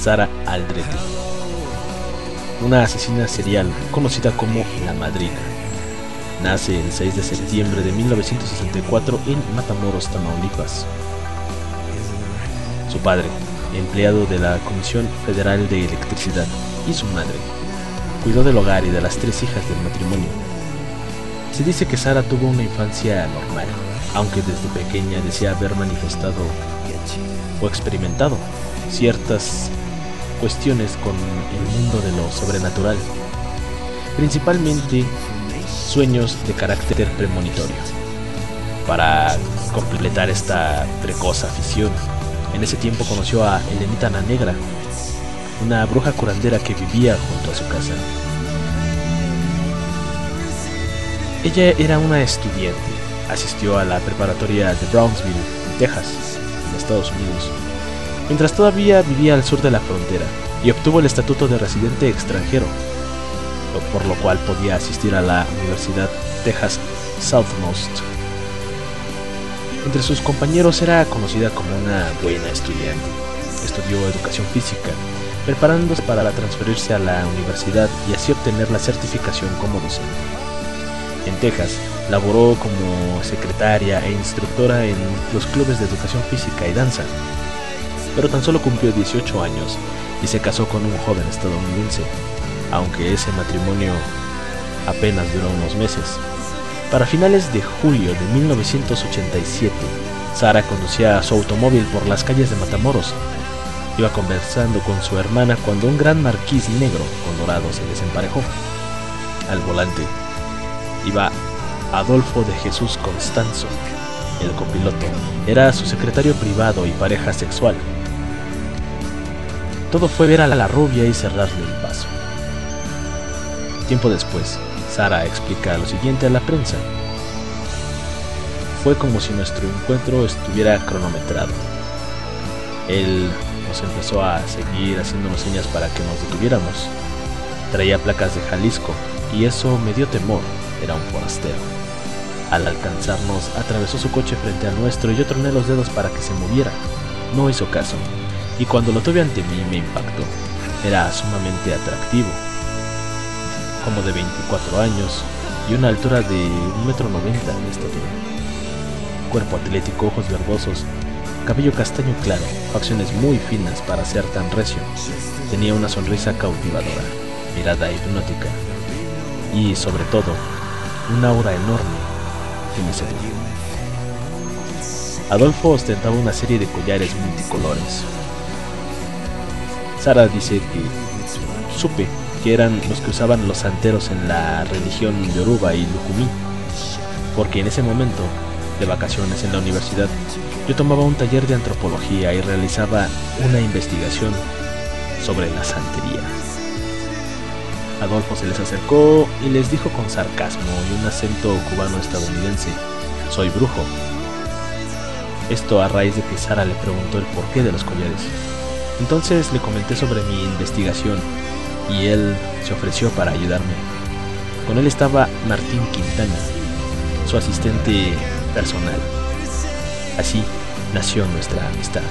Sara Aldrete, una asesina serial conocida como La Madrina. Nace el 6 de septiembre de 1964 en Matamoros, Tamaulipas. Su padre, empleado de la Comisión Federal de Electricidad, y su madre, cuidó del hogar y de las tres hijas del matrimonio. Se dice que Sara tuvo una infancia normal, aunque desde pequeña decía haber manifestado o experimentado ciertas cuestiones con el mundo de lo sobrenatural, principalmente sueños de carácter premonitorio. Para completar esta precoz afición, en ese tiempo conoció a Elenita la Negra, una bruja curandera que vivía junto a su casa. Ella era una estudiante, asistió a la preparatoria de Brownsville, Texas, en Estados Unidos, mientras todavía vivía al sur de la frontera y obtuvo el estatuto de residente extranjero, por lo cual podía asistir a la Universidad Texas Southmost. Entre sus compañeros era conocida como una buena estudiante. Estudió educación física, preparándose para transferirse a la universidad y así obtener la certificación como docente. En Texas, laboró como secretaria e instructora en los clubes de educación física y danza, pero tan solo cumplió 18 años y se casó con un joven estadounidense, aunque ese matrimonio apenas duró unos meses. Para finales de julio de 1987, Sara conducía su automóvil por las calles de Matamoros. Iba conversando con su hermana cuando un gran marquís negro con dorado se desemparejó. Al volante iba Adolfo de Jesús Constanzo. El copiloto era su secretario privado y pareja sexual. Todo fue ver a la rubia y cerrarle el paso. Tiempo después, Sara explica lo siguiente a la prensa. Fue como si nuestro encuentro estuviera cronometrado. Él nos empezó a seguir haciéndonos señas para que nos detuviéramos. Traía placas de Jalisco y eso me dio temor, era un forastero. Al alcanzarnos, atravesó su coche frente al nuestro y yo troné los dedos para que se moviera. No hizo caso y cuando lo tuve ante mí me impactó. Era sumamente atractivo, como de 24 años y una altura de 1,90 metro de estatura. Cuerpo atlético, ojos verdosos, cabello castaño claro, facciones muy finas para ser tan recio. Tenía una sonrisa cautivadora, mirada hipnótica y, sobre todo, una aura enorme que me sedujo. Adolfo ostentaba una serie de collares multicolores, Sara dice que supe que eran los que usaban los santeros en la religión yoruba y lukumi, porque en ese momento, de vacaciones en la universidad, yo tomaba un taller de antropología y realizaba una investigación sobre la santería. Adolfo se les acercó y les dijo con sarcasmo y un acento cubano-estadounidense, soy brujo. Esto a raíz de que Sara le preguntó el porqué de los collares. Entonces le comenté sobre mi investigación y él se ofreció para ayudarme. Con él estaba Martín Quintana, su asistente personal. Así nació nuestra amistad.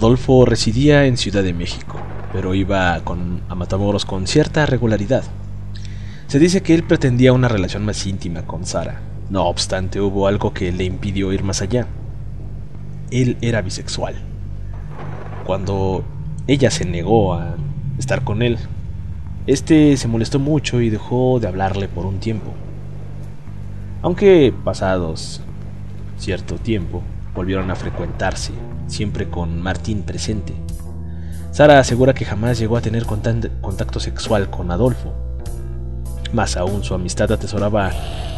Adolfo residía en Ciudad de México, pero iba con, a Matamoros con cierta regularidad. Se dice que él pretendía una relación más íntima con Sara. No obstante, hubo algo que le impidió ir más allá. Él era bisexual. Cuando ella se negó a estar con él, este se molestó mucho y dejó de hablarle por un tiempo. Aunque pasados cierto tiempo, volvieron a frecuentarse, siempre con Martín presente. Sara asegura que jamás llegó a tener contacto sexual con Adolfo, más aún, su amistad atesoraba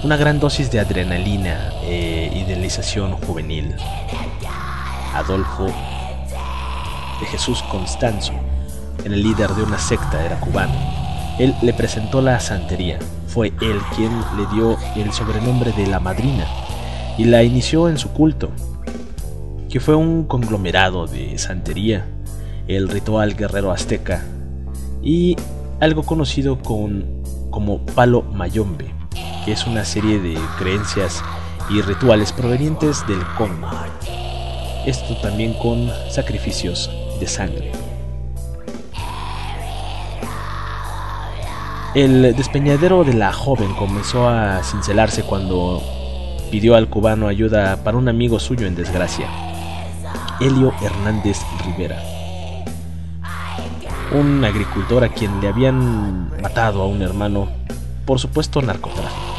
una gran dosis de adrenalina e idealización juvenil. Adolfo de Jesús Constanzo, el líder de una secta, era cubano. Él le presentó la santería. Fue él quien le dio el sobrenombre de la madrina y la inició en su culto, que fue un conglomerado de santería, el ritual guerrero azteca y algo conocido con como Palo Mayombe, que es una serie de creencias y rituales provenientes del Congo. Esto también con sacrificios de sangre. El despeñadero de la joven comenzó a cincelarse cuando pidió al cubano ayuda para un amigo suyo en desgracia, Helio Hernández Rivera un agricultor a quien le habían matado a un hermano, por supuesto narcotráfico.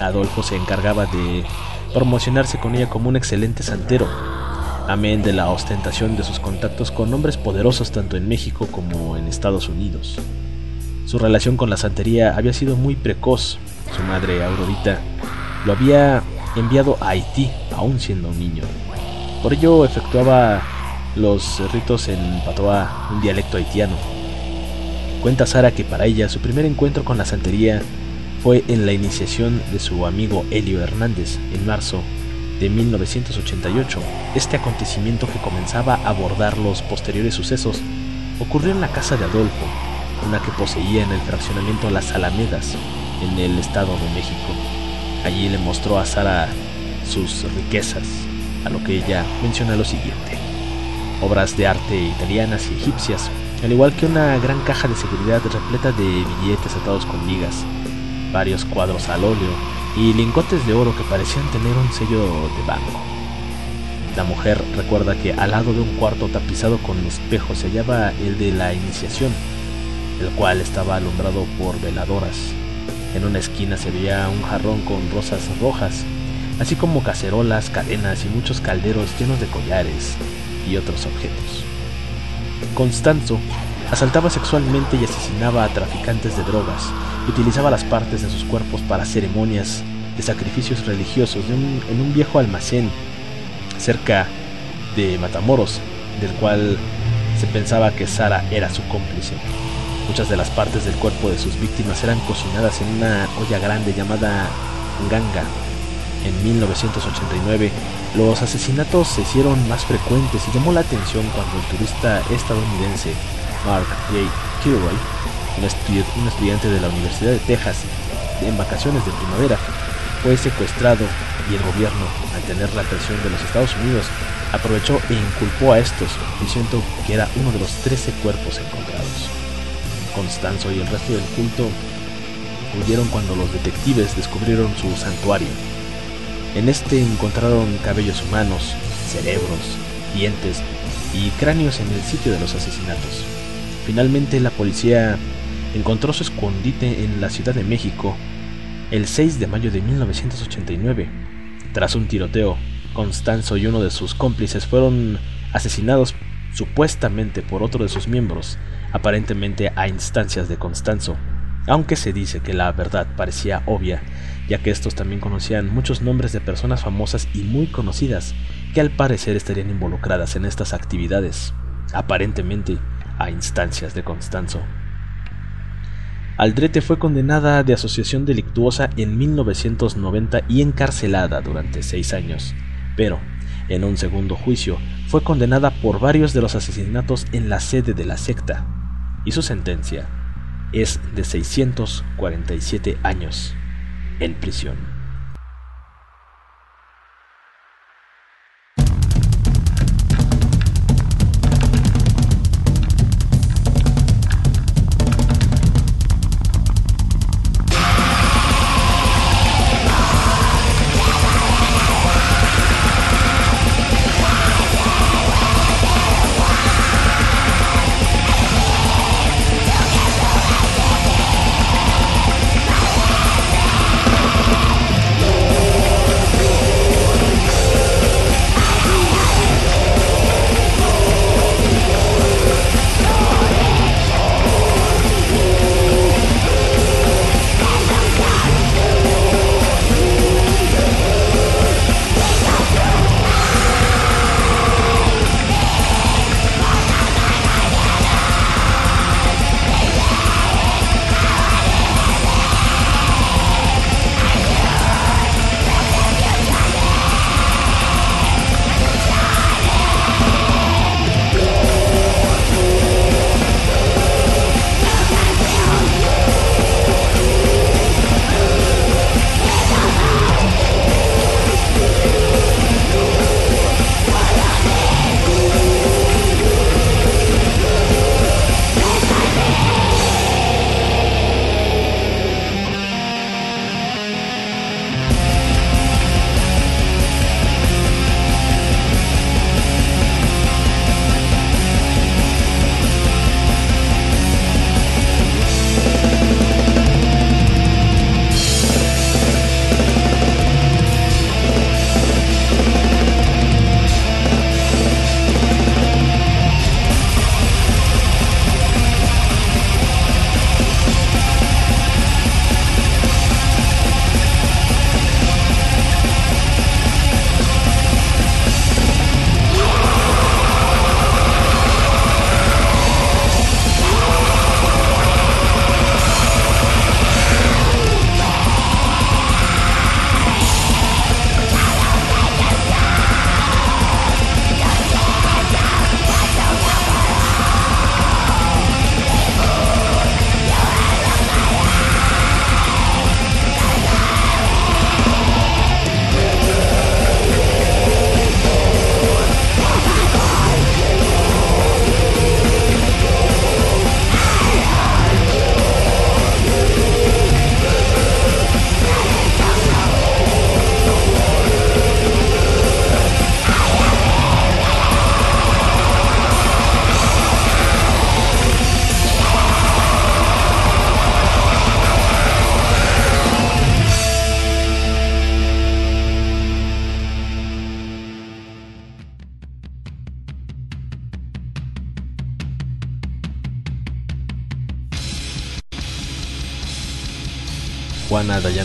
Adolfo se encargaba de promocionarse con ella como un excelente santero, amén de la ostentación de sus contactos con hombres poderosos tanto en México como en Estados Unidos. Su relación con la santería había sido muy precoz. Su madre, Aurorita, lo había enviado a Haití, aún siendo un niño. Por ello efectuaba los ritos en patois, un dialecto haitiano. Cuenta Sara que para ella su primer encuentro con la santería fue en la iniciación de su amigo Helio Hernández en marzo de 1988. Este acontecimiento que comenzaba a abordar los posteriores sucesos ocurrió en la casa de Adolfo, una que poseía en el fraccionamiento Las Alamedas, en el Estado de México. Allí le mostró a Sara sus riquezas, a lo que ella menciona lo siguiente obras de arte italianas y egipcias, al igual que una gran caja de seguridad repleta de billetes atados con ligas, varios cuadros al óleo y lingotes de oro que parecían tener un sello de banco. La mujer recuerda que al lado de un cuarto tapizado con espejos se hallaba el de la iniciación, el cual estaba alumbrado por veladoras. En una esquina se veía un jarrón con rosas rojas, así como cacerolas, cadenas y muchos calderos llenos de collares, y otros objetos. Constanzo asaltaba sexualmente y asesinaba a traficantes de drogas utilizaba las partes de sus cuerpos para ceremonias de sacrificios religiosos en un viejo almacén cerca de Matamoros, del cual se pensaba que Sara era su cómplice. Muchas de las partes del cuerpo de sus víctimas eran cocinadas en una olla grande llamada ganga. En 1989 los asesinatos se hicieron más frecuentes y llamó la atención cuando el turista estadounidense Mark J. Kilroy, un, estudiante de la Universidad de Texas en vacaciones de primavera, fue secuestrado y el gobierno, al tener la presión de los Estados Unidos, aprovechó e inculpó a estos, diciendo que era uno de los 13 cuerpos encontrados. Constanzo y el resto del culto huyeron cuando los detectives descubrieron su santuario en este encontraron cabellos humanos, cerebros, dientes y cráneos en el sitio de los asesinatos. Finalmente la policía encontró su escondite en la Ciudad de México el 6 de mayo de 1989. Tras un tiroteo, Constanzo y uno de sus cómplices fueron asesinados supuestamente por otro de sus miembros, aparentemente a instancias de Constanzo, aunque se dice que la verdad parecía obia ya que estos también conocían muchos nombres de personas famosas y muy conocidas que al parecer estarían involucradas en estas actividades, aparentemente a instancias de Constanzo. Aldrete fue condenada de asociación delictuosa en 1990 y encarcelada durante seis años, pero en un segundo juicio fue condenada por varios de los asesinatos en la sede de la secta, y su sentencia es de 647 años en prisión.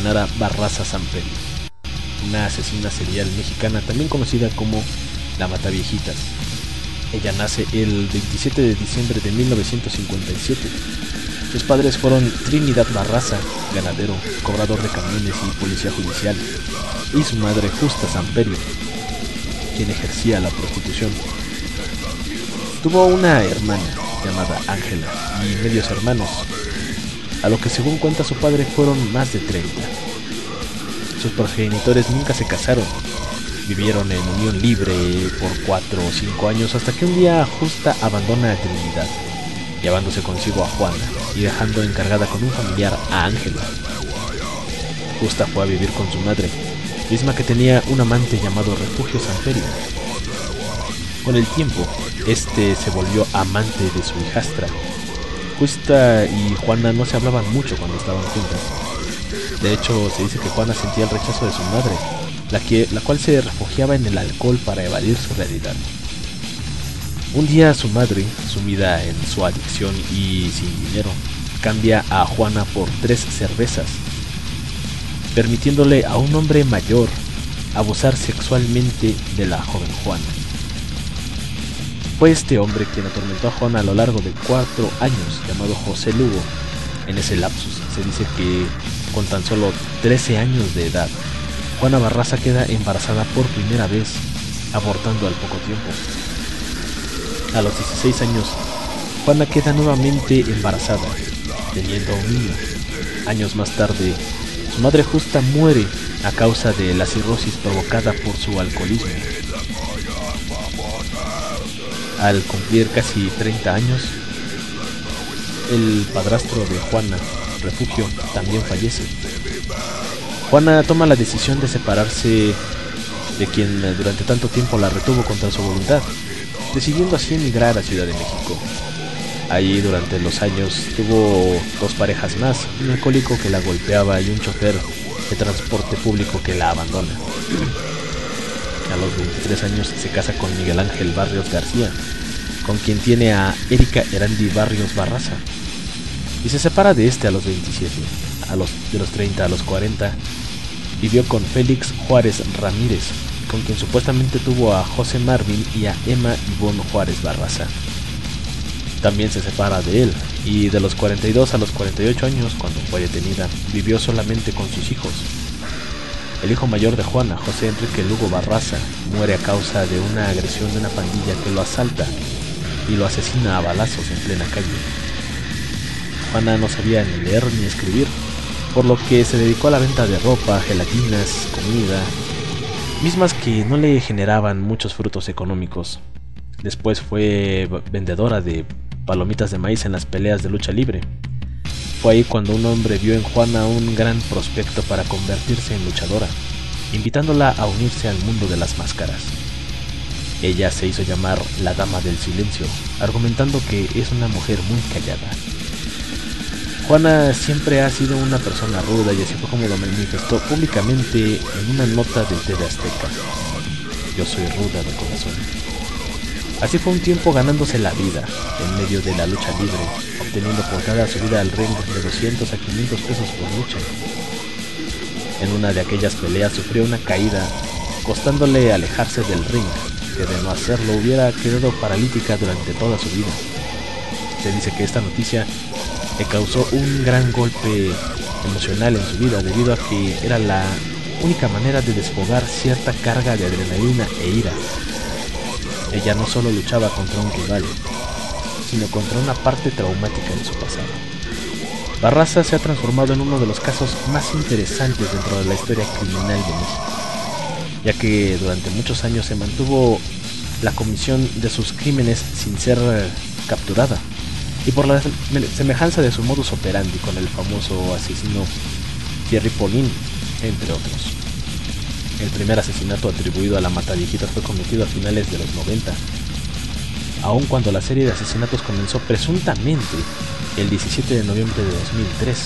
Dayanara Barraza Samperi, una asesina serial mexicana también conocida como la Mataviejitas. Ella nace el 27 de diciembre de 1957. Sus padres fueron Trinidad Barraza, ganadero, cobrador de camiones y policía judicial, y su madre Justa Samperio, quien ejercía la prostitución. Tuvo una hermana llamada Ángela y medios hermanos, a lo que según cuenta su padre fueron más de 30. Sus progenitores nunca se casaron, vivieron en unión libre por 4 o 5 años hasta que un día Justa abandona a Trinidad, llevándose consigo a Juana y dejando encargada con un familiar a Ángela. Justa fue a vivir con su madre, misma que tenía un amante llamado Refugio Sanferio. Con el tiempo, este se volvió amante de su hijastra. Justa y Juana no se hablaban mucho cuando estaban juntas. De hecho, se dice que Juana sentía el rechazo de su madre, la, que, la cual se refugiaba en el alcohol para evadir su realidad. Un día su madre, sumida en su adicción y sin dinero, cambia a Juana por tres cervezas permitiéndole a un hombre mayor abusar sexualmente de la joven Juana. Fue este hombre quien atormentó a Juana a lo largo de cuatro años, llamado José Lugo. En ese lapsus se dice que con tan solo 13 años de edad, Juana Barraza queda embarazada por primera vez, abortando al poco tiempo. A los 16 años, Juana queda nuevamente embarazada, teniendo un niño. Años más tarde, su madre justa muere a causa de la cirrosis provocada por su alcoholismo. Al cumplir casi 30 años, el padrastro de Juana, Refugio, también fallece. Juana toma la decisión de separarse de quien durante tanto tiempo la retuvo contra su voluntad, decidiendo así emigrar a Ciudad de México. Allí durante los años tuvo dos parejas más, un alcohólico que la golpeaba y un chofer de transporte público que la abandona. Los 23 años se casa con Miguel Ángel Barrios García, con quien tiene a Erika Erandi Barrios Barraza. Y se separa de este a los 27. A los, de los 30 a los 40 vivió con Félix Juárez Ramírez, con quien supuestamente tuvo a José Marvin y a Emma Ivonne Juárez Barraza también se separa de él y de los 42 a los 48 años, cuando fue detenida, vivió solamente con sus hijos. El hijo mayor de Juana, José Enrique Lugo Barraza, muere a causa de una agresión de una pandilla que lo asalta y lo asesina a balazos en plena calle. Juana no sabía ni leer ni escribir, por lo que se dedicó a la venta de ropa, gelatinas, comida, mismas que no le generaban muchos frutos económicos. Después fue vendedora de palomitas de maíz en las peleas de lucha libre. Fue ahí cuando un hombre vio en Juana un gran prospecto para convertirse en luchadora, invitándola a unirse al mundo de las máscaras. Ella se hizo llamar la Dama del Silencio, argumentando que es una mujer muy callada. Juana siempre ha sido una persona ruda y así fue como lo manifestó públicamente en una nota del TV Azteca. Yo soy ruda de corazón. Así fue un tiempo ganándose la vida en medio de la lucha libre, obteniendo por cada subida al ring de 200 a 500 pesos por lucha. En una de aquellas peleas sufrió una caída, costándole alejarse del ring, que de no hacerlo hubiera quedado paralítica durante toda su vida. Se dice que esta noticia le causó un gran golpe emocional en su vida debido a que era la única manera de desfogar cierta carga de adrenalina e ira ella no solo luchaba contra un rival, sino contra una parte traumática de su pasado. Barraza se ha transformado en uno de los casos más interesantes dentro de la historia criminal de México, ya que durante muchos años se mantuvo la comisión de sus crímenes sin ser capturada, y por la semejanza de su modus operandi con el famoso asesino Thierry Paulin, entre otros. El primer asesinato atribuido a la Mataviejitas fue cometido a finales de los 90, aun cuando la serie de asesinatos comenzó presuntamente el 17 de noviembre de 2003.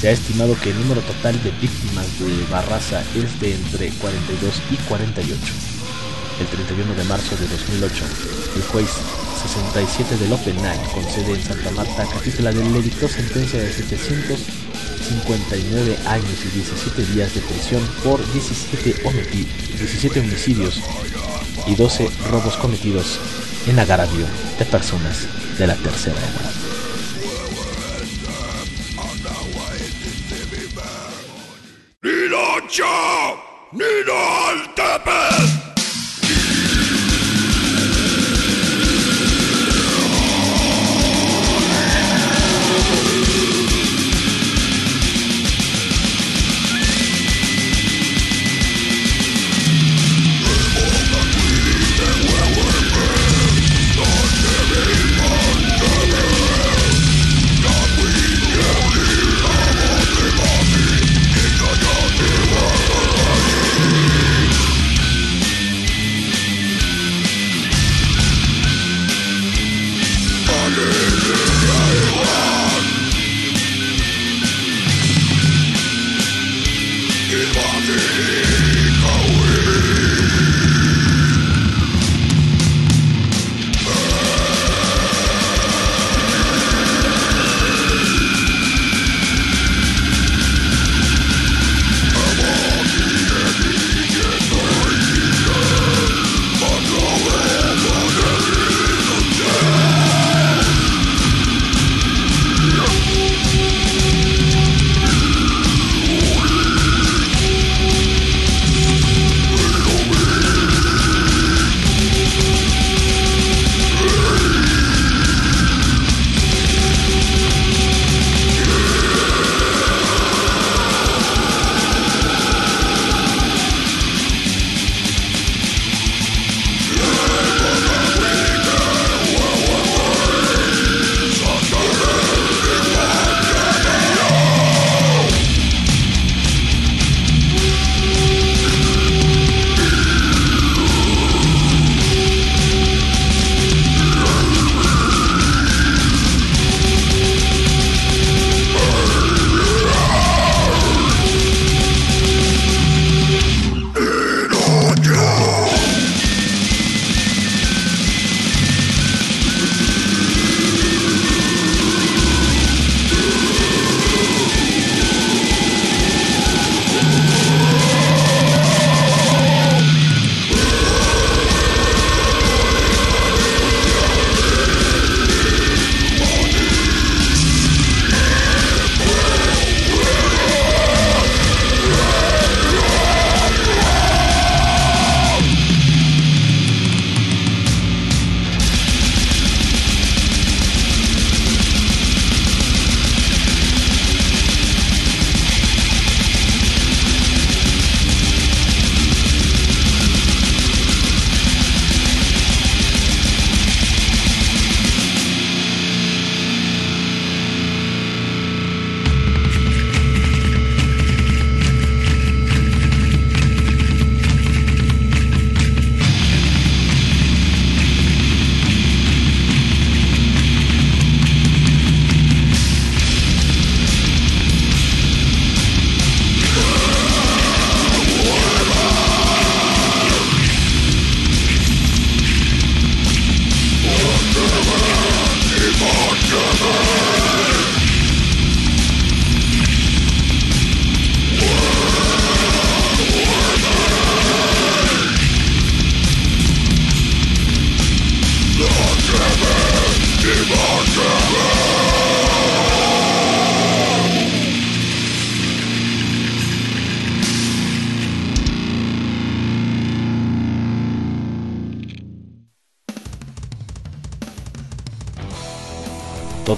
Se ha estimado que el número total de víctimas de Barraza es de entre 42 y 48. El 31 de marzo de 2008, el juez 67 del Open Night con sede en Santa Marta, capítulo le dictó sentencia de 700 59 años y 17 días de prisión por 17, 17 homicidios y 12 robos cometidos en agravio de personas de la tercera edad.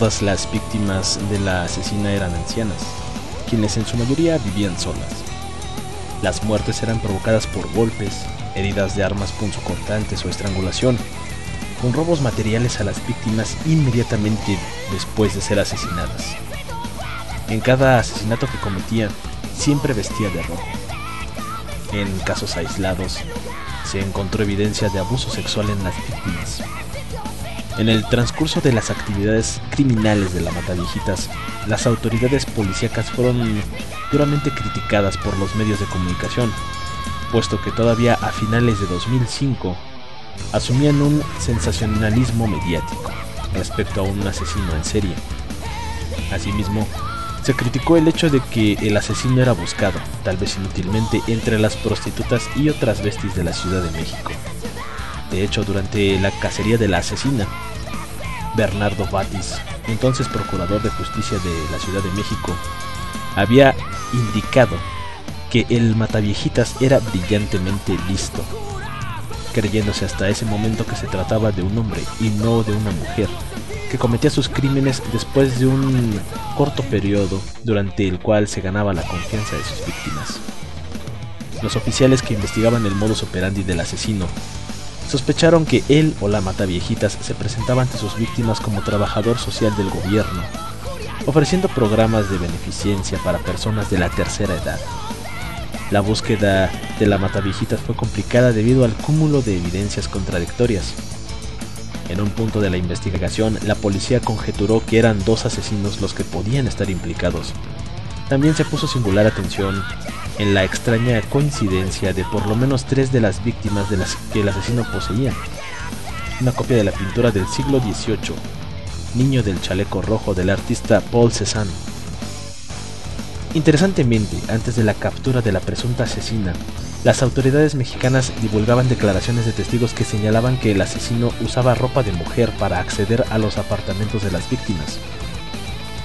Todas las víctimas de la asesina eran ancianas, quienes en su mayoría vivían solas. Las muertes eran provocadas por golpes, heridas de armas punzocortantes o estrangulación, con robos materiales a las víctimas inmediatamente después de ser asesinadas. En cada asesinato que cometía, siempre vestía de rojo. En casos aislados, se encontró evidencia de abuso sexual en las víctimas, en el transcurso de las actividades criminales de la Mataviejitas, las autoridades policíacas fueron duramente criticadas por los medios de comunicación, puesto que todavía a finales de 2005 asumían un sensacionalismo mediático respecto a un asesino en serie. Asimismo, Se criticó el hecho de que el asesino era buscado, tal vez inútilmente, entre las prostitutas y otras besties de la Ciudad de México. De hecho, durante la cacería de la asesina, Bernardo Batis, entonces procurador de justicia de la Ciudad de México, había indicado que el mataviejitas era brillantemente listo, creyéndose hasta ese momento que se trataba de un hombre y no de una mujer, que cometía sus crímenes después de un corto periodo durante el cual se ganaba la confianza de sus víctimas. Los oficiales que investigaban el modus operandi del asesino sospecharon que él o la mataviejitas se presentaba ante sus víctimas como trabajador social del gobierno, ofreciendo programas de beneficencia para personas de la tercera edad. La búsqueda de la mataviejitas fue complicada debido al cúmulo de evidencias contradictorias, en un punto de la investigación, la policía conjeturó que eran dos asesinos los que podían estar implicados. También se puso singular atención en la extraña coincidencia de por lo menos tres de las víctimas de las que el asesino poseía. Una copia de la pintura del siglo XVIII, Niño del chaleco rojo del artista Paul Cézanne. Interesantemente, antes de la captura de la presunta asesina, las autoridades mexicanas divulgaban declaraciones de testigos que señalaban que el asesino usaba ropa de mujer para acceder a los apartamentos de las víctimas.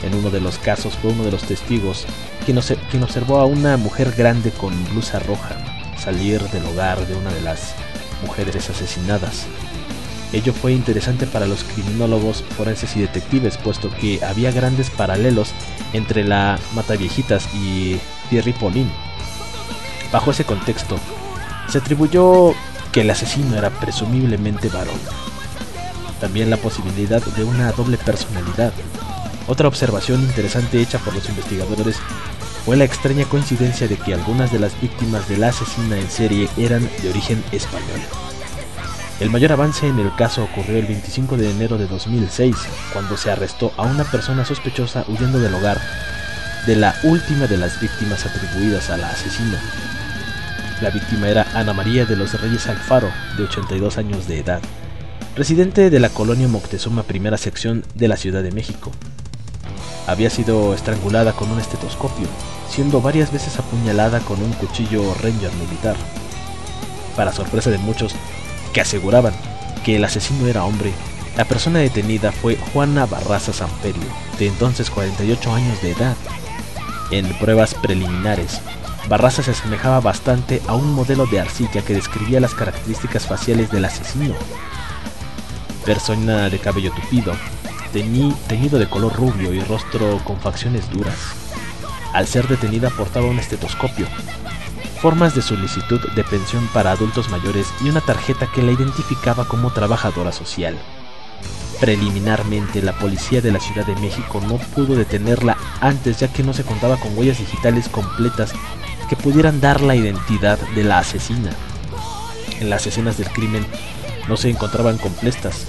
En uno de los casos fue uno de los testigos quien, observó a una mujer grande con blusa roja salir del hogar de una de las mujeres asesinadas. Ello fue interesante para los criminólogos forenses y detectives, puesto que había grandes paralelos entre la Mataviejitas y Thierry Paulin, Bajo ese contexto, se atribuyó que el asesino era presumiblemente varón. También la posibilidad de una doble personalidad. Otra observación interesante hecha por los investigadores fue la extraña coincidencia de que algunas de las víctimas de la asesina en serie eran de origen español. El mayor avance en el caso ocurrió el 25 de enero de 2006, cuando se arrestó a una persona sospechosa huyendo del hogar de la última de las víctimas atribuidas a la asesina, la víctima era Ana María de los Reyes Alfaro, de 82 años de edad, residente de la colonia Moctezuma primera sección de la Ciudad de México. Había sido estrangulada con un estetoscopio, siendo varias veces apuñalada con un cuchillo ranger militar. Para sorpresa de muchos, que aseguraban que el asesino era hombre, la persona detenida fue Juana Barraza Samperio, de entonces 48 años de edad. En pruebas preliminares, Barraza se asemejaba bastante a un modelo de arcilla que describía las características faciales del asesino. Persona de cabello tupido, teñido de color rubio y rostro con facciones duras. Al ser detenida portaba un estetoscopio, formas de solicitud de pensión para adultos mayores y una tarjeta que la identificaba como trabajadora social. Preliminarmente, la policía de la Ciudad de México no pudo detenerla antes ya que no se contaba con huellas digitales completas que pudieran dar la identidad de la asesina. En las escenas del crimen no se encontraban completas,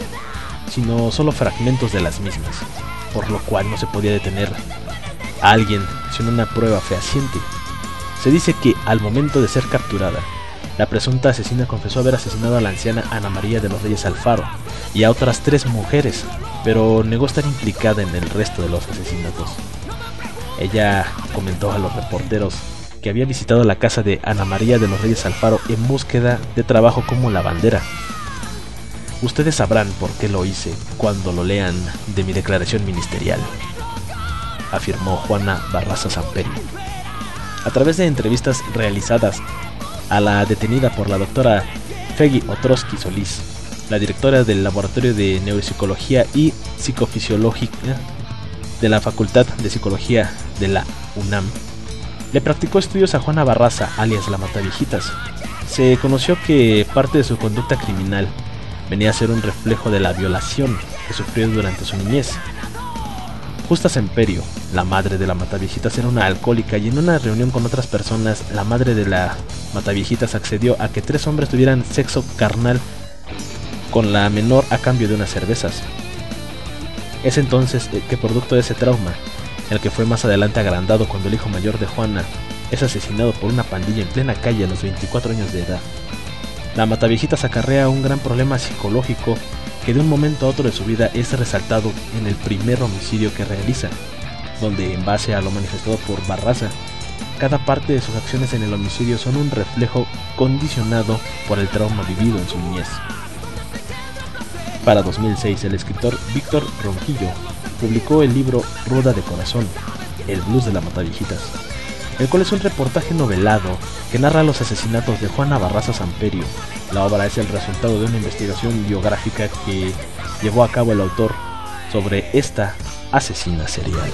sino solo fragmentos de las mismas, por lo cual no se podía detener a alguien sin una prueba fehaciente. Se dice que al momento de ser capturada, la presunta asesina confesó haber asesinado a la anciana Ana María de los Reyes Alfaro y a otras tres mujeres, pero negó estar implicada en el resto de los asesinatos. Ella comentó a los reporteros que había visitado la casa de Ana María de los Reyes Alfaro en búsqueda de trabajo como lavandera. Ustedes sabrán por qué lo hice cuando lo lean de mi declaración ministerial, afirmó Juana Barraza Samperi. A través de entrevistas realizadas a la detenida por la doctora Feggy Otroski Solís, la directora del Laboratorio de Neuropsicología y Psicofisiológica de la Facultad de Psicología de la UNAM, le practicó estudios a Juana Barraza, alias la Mataviejitas. Se conoció que parte de su conducta criminal venía a ser un reflejo de la violación que sufrió durante su niñez. Justa Semperio, la madre de la Mataviejitas, era una alcohólica y en una reunión con otras personas, la madre de la Mataviejitas accedió a que tres hombres tuvieran sexo carnal con la menor a cambio de unas cervezas. Es entonces eh, que producto de ese trauma, el que fue más adelante agrandado cuando el hijo mayor de Juana es asesinado por una pandilla en plena calle a los 24 años de edad. La Mataviejitas acarrea un gran problema psicológico que de un momento a otro de su vida es resaltado en el primer homicidio que realiza. donde en base a lo manifestado por Barraza, cada parte de sus acciones en el homicidio son un reflejo condicionado por el trauma vivido en su niñez. Para 2006, el escritor Víctor Ronquillo publicó el libro Ruda de Corazón, el blues de la Mataviejitas, el cual es un reportaje novelado que narra los asesinatos de Juana Barraza Samperio. La obra es el resultado de una investigación biográfica que llevó a cabo el autor sobre esta asesina serial.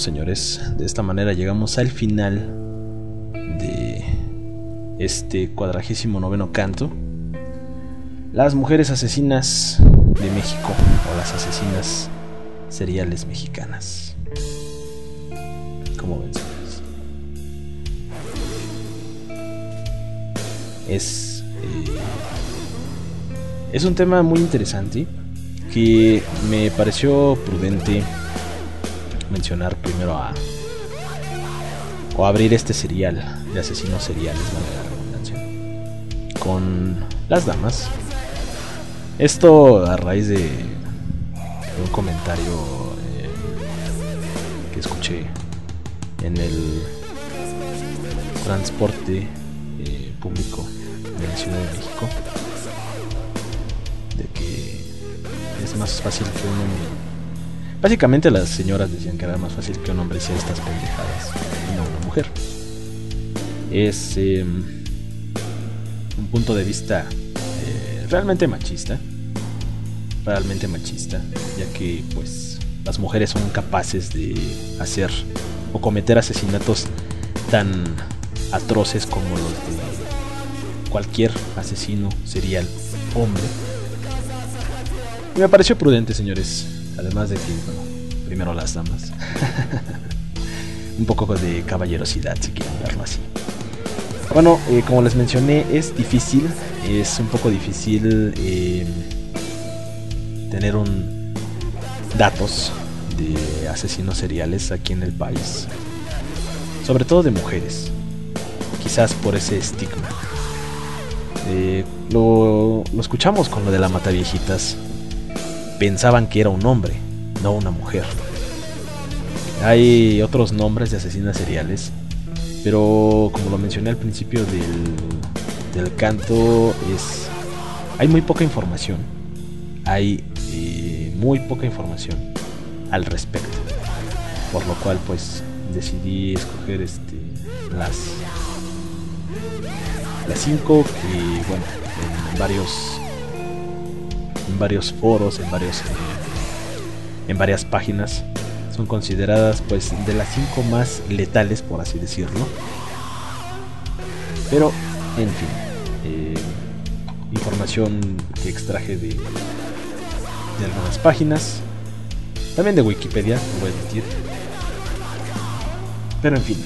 Señores, de esta manera llegamos al final de este cuadragésimo noveno canto. Las mujeres asesinas de México o las asesinas seriales mexicanas. ¿Cómo ven, señores? Es, eh, es un tema muy interesante que me pareció prudente mencionar a. o abrir este serial de asesinos seriales, la redundancia. Con las damas. Esto a raíz de, un comentario eh, que escuché en el transporte eh, público de la Ciudad de México. De que es más fácil que uno Básicamente las señoras decían que era más fácil que un hombre hiciera estas pendejadas que no una mujer. Es em, un punto de vista eh, realmente machista. Realmente machista, ya que pues las mujeres son capaces de hacer o cometer asesinatos tan atroces como los de cualquier asesino serial hombre. Me pareció prudente, señores. Además de que, bueno, primero las damas. Un poco de caballerosidad, si quieren verlo así. Bueno, eh, como les mencioné, es difícil. Es un poco difícil eh, tener un datos de asesinos seriales aquí en el país. Sobre todo de mujeres. Quizás por ese estigma. Eh, lo, lo, escuchamos con lo de la mata viejitas. Pensaban que era un hombre, no una mujer. Hay otros nombres de asesinas seriales, pero como lo mencioné al principio del, del canto, es hay muy poca información. Hay eh, muy poca información al respecto. Por lo cual pues decidí escoger este las las cinco que bueno en varios en varios foros en varios eh, en varias páginas son consideradas pues de las cinco más letales por así decirlo. Pero en fin eh, información que extraje de, algunas páginas también de Wikipedia voy a admitir. Pero en fin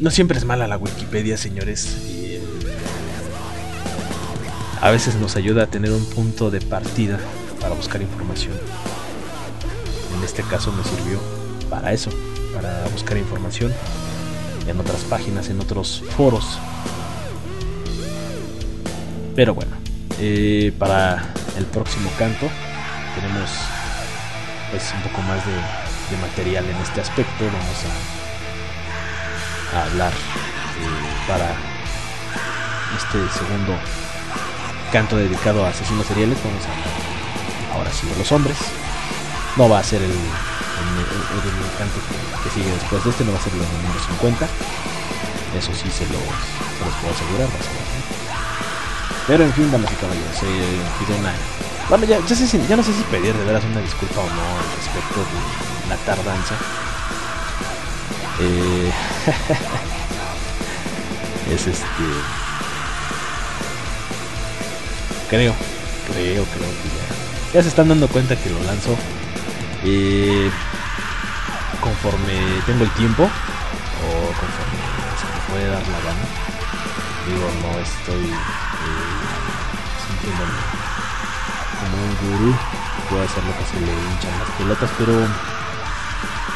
no siempre es mala la Wikipedia señores a veces nos ayuda a tener un punto de partida para buscar información en este caso me sirvió para eso, para buscar información en otras páginas, en otros foros. Pero bueno, eh, para el próximo canto tenemos pues un poco más de, material en este aspecto. Vamos a, hablar eh, para este segundo canto dedicado a asesinos seriales. Vamos a ahora sí los hombres. No va a ser el, el, canto que, sigue después de este, no va a ser el número 50. Eso sí se, lo, se los puedo asegurar. Va a ser, Pero en fin, damas y caballeros, eh, pidió una... Bueno, ya, ya, sé si, ya no sé si pedir de veras una disculpa o no al respecto de la tardanza. Eh, es este... Creo, creo, creo que ya, ya se están dando cuenta que lo lanzo eh, conforme tengo el tiempo o conforme se me puede dar la gana. Digo, no estoy eh, sintiéndome como un gurú. Puedo hacer lo que se le hinchan las pelotas, pero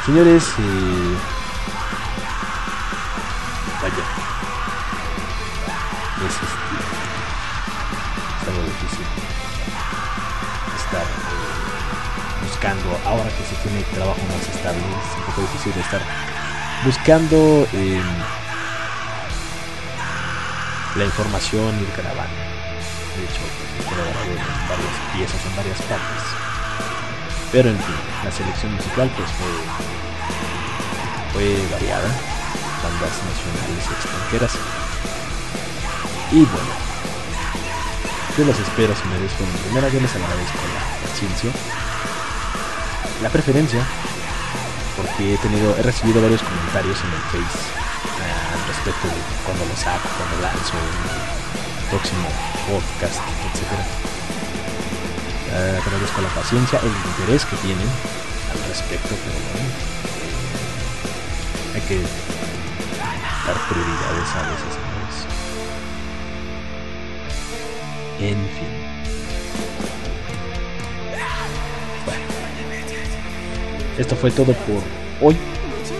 señores, eh, vaya, es este, buscando, ahora que se tiene trabajo más estable, es un poco difícil de estar buscando eh, la información y ir grabando. De hecho, pues, en varias piezas, en varias partes. Pero en fin, la selección musical pues fue, fue variada, bandas nacionales extranjeras. Y bueno, yo los espero, señores, con primera, yo les agradezco la paciencia la preferencia, porque he tenido, he recibido varios comentarios en el Face al respecto de cuando lo saco, cuando lanzo el próximo podcast, etc. Uh, agradezco la paciencia, el interés que tienen al respecto, pero bueno, hay que dar prioridades a veces. En fin. Esto fue todo por hoy.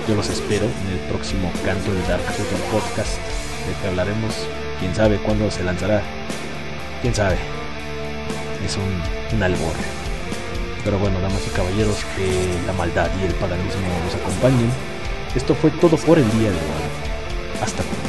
Yo los espero en el próximo Canto de Dark Future Podcast, de que hablaremos. Quién sabe cuándo se lanzará. Quién sabe. Es un, un albor. Pero bueno, damas y caballeros, que la maldad y el paganismo nos acompañen. Esto fue todo por el día de hoy. Hasta pronto.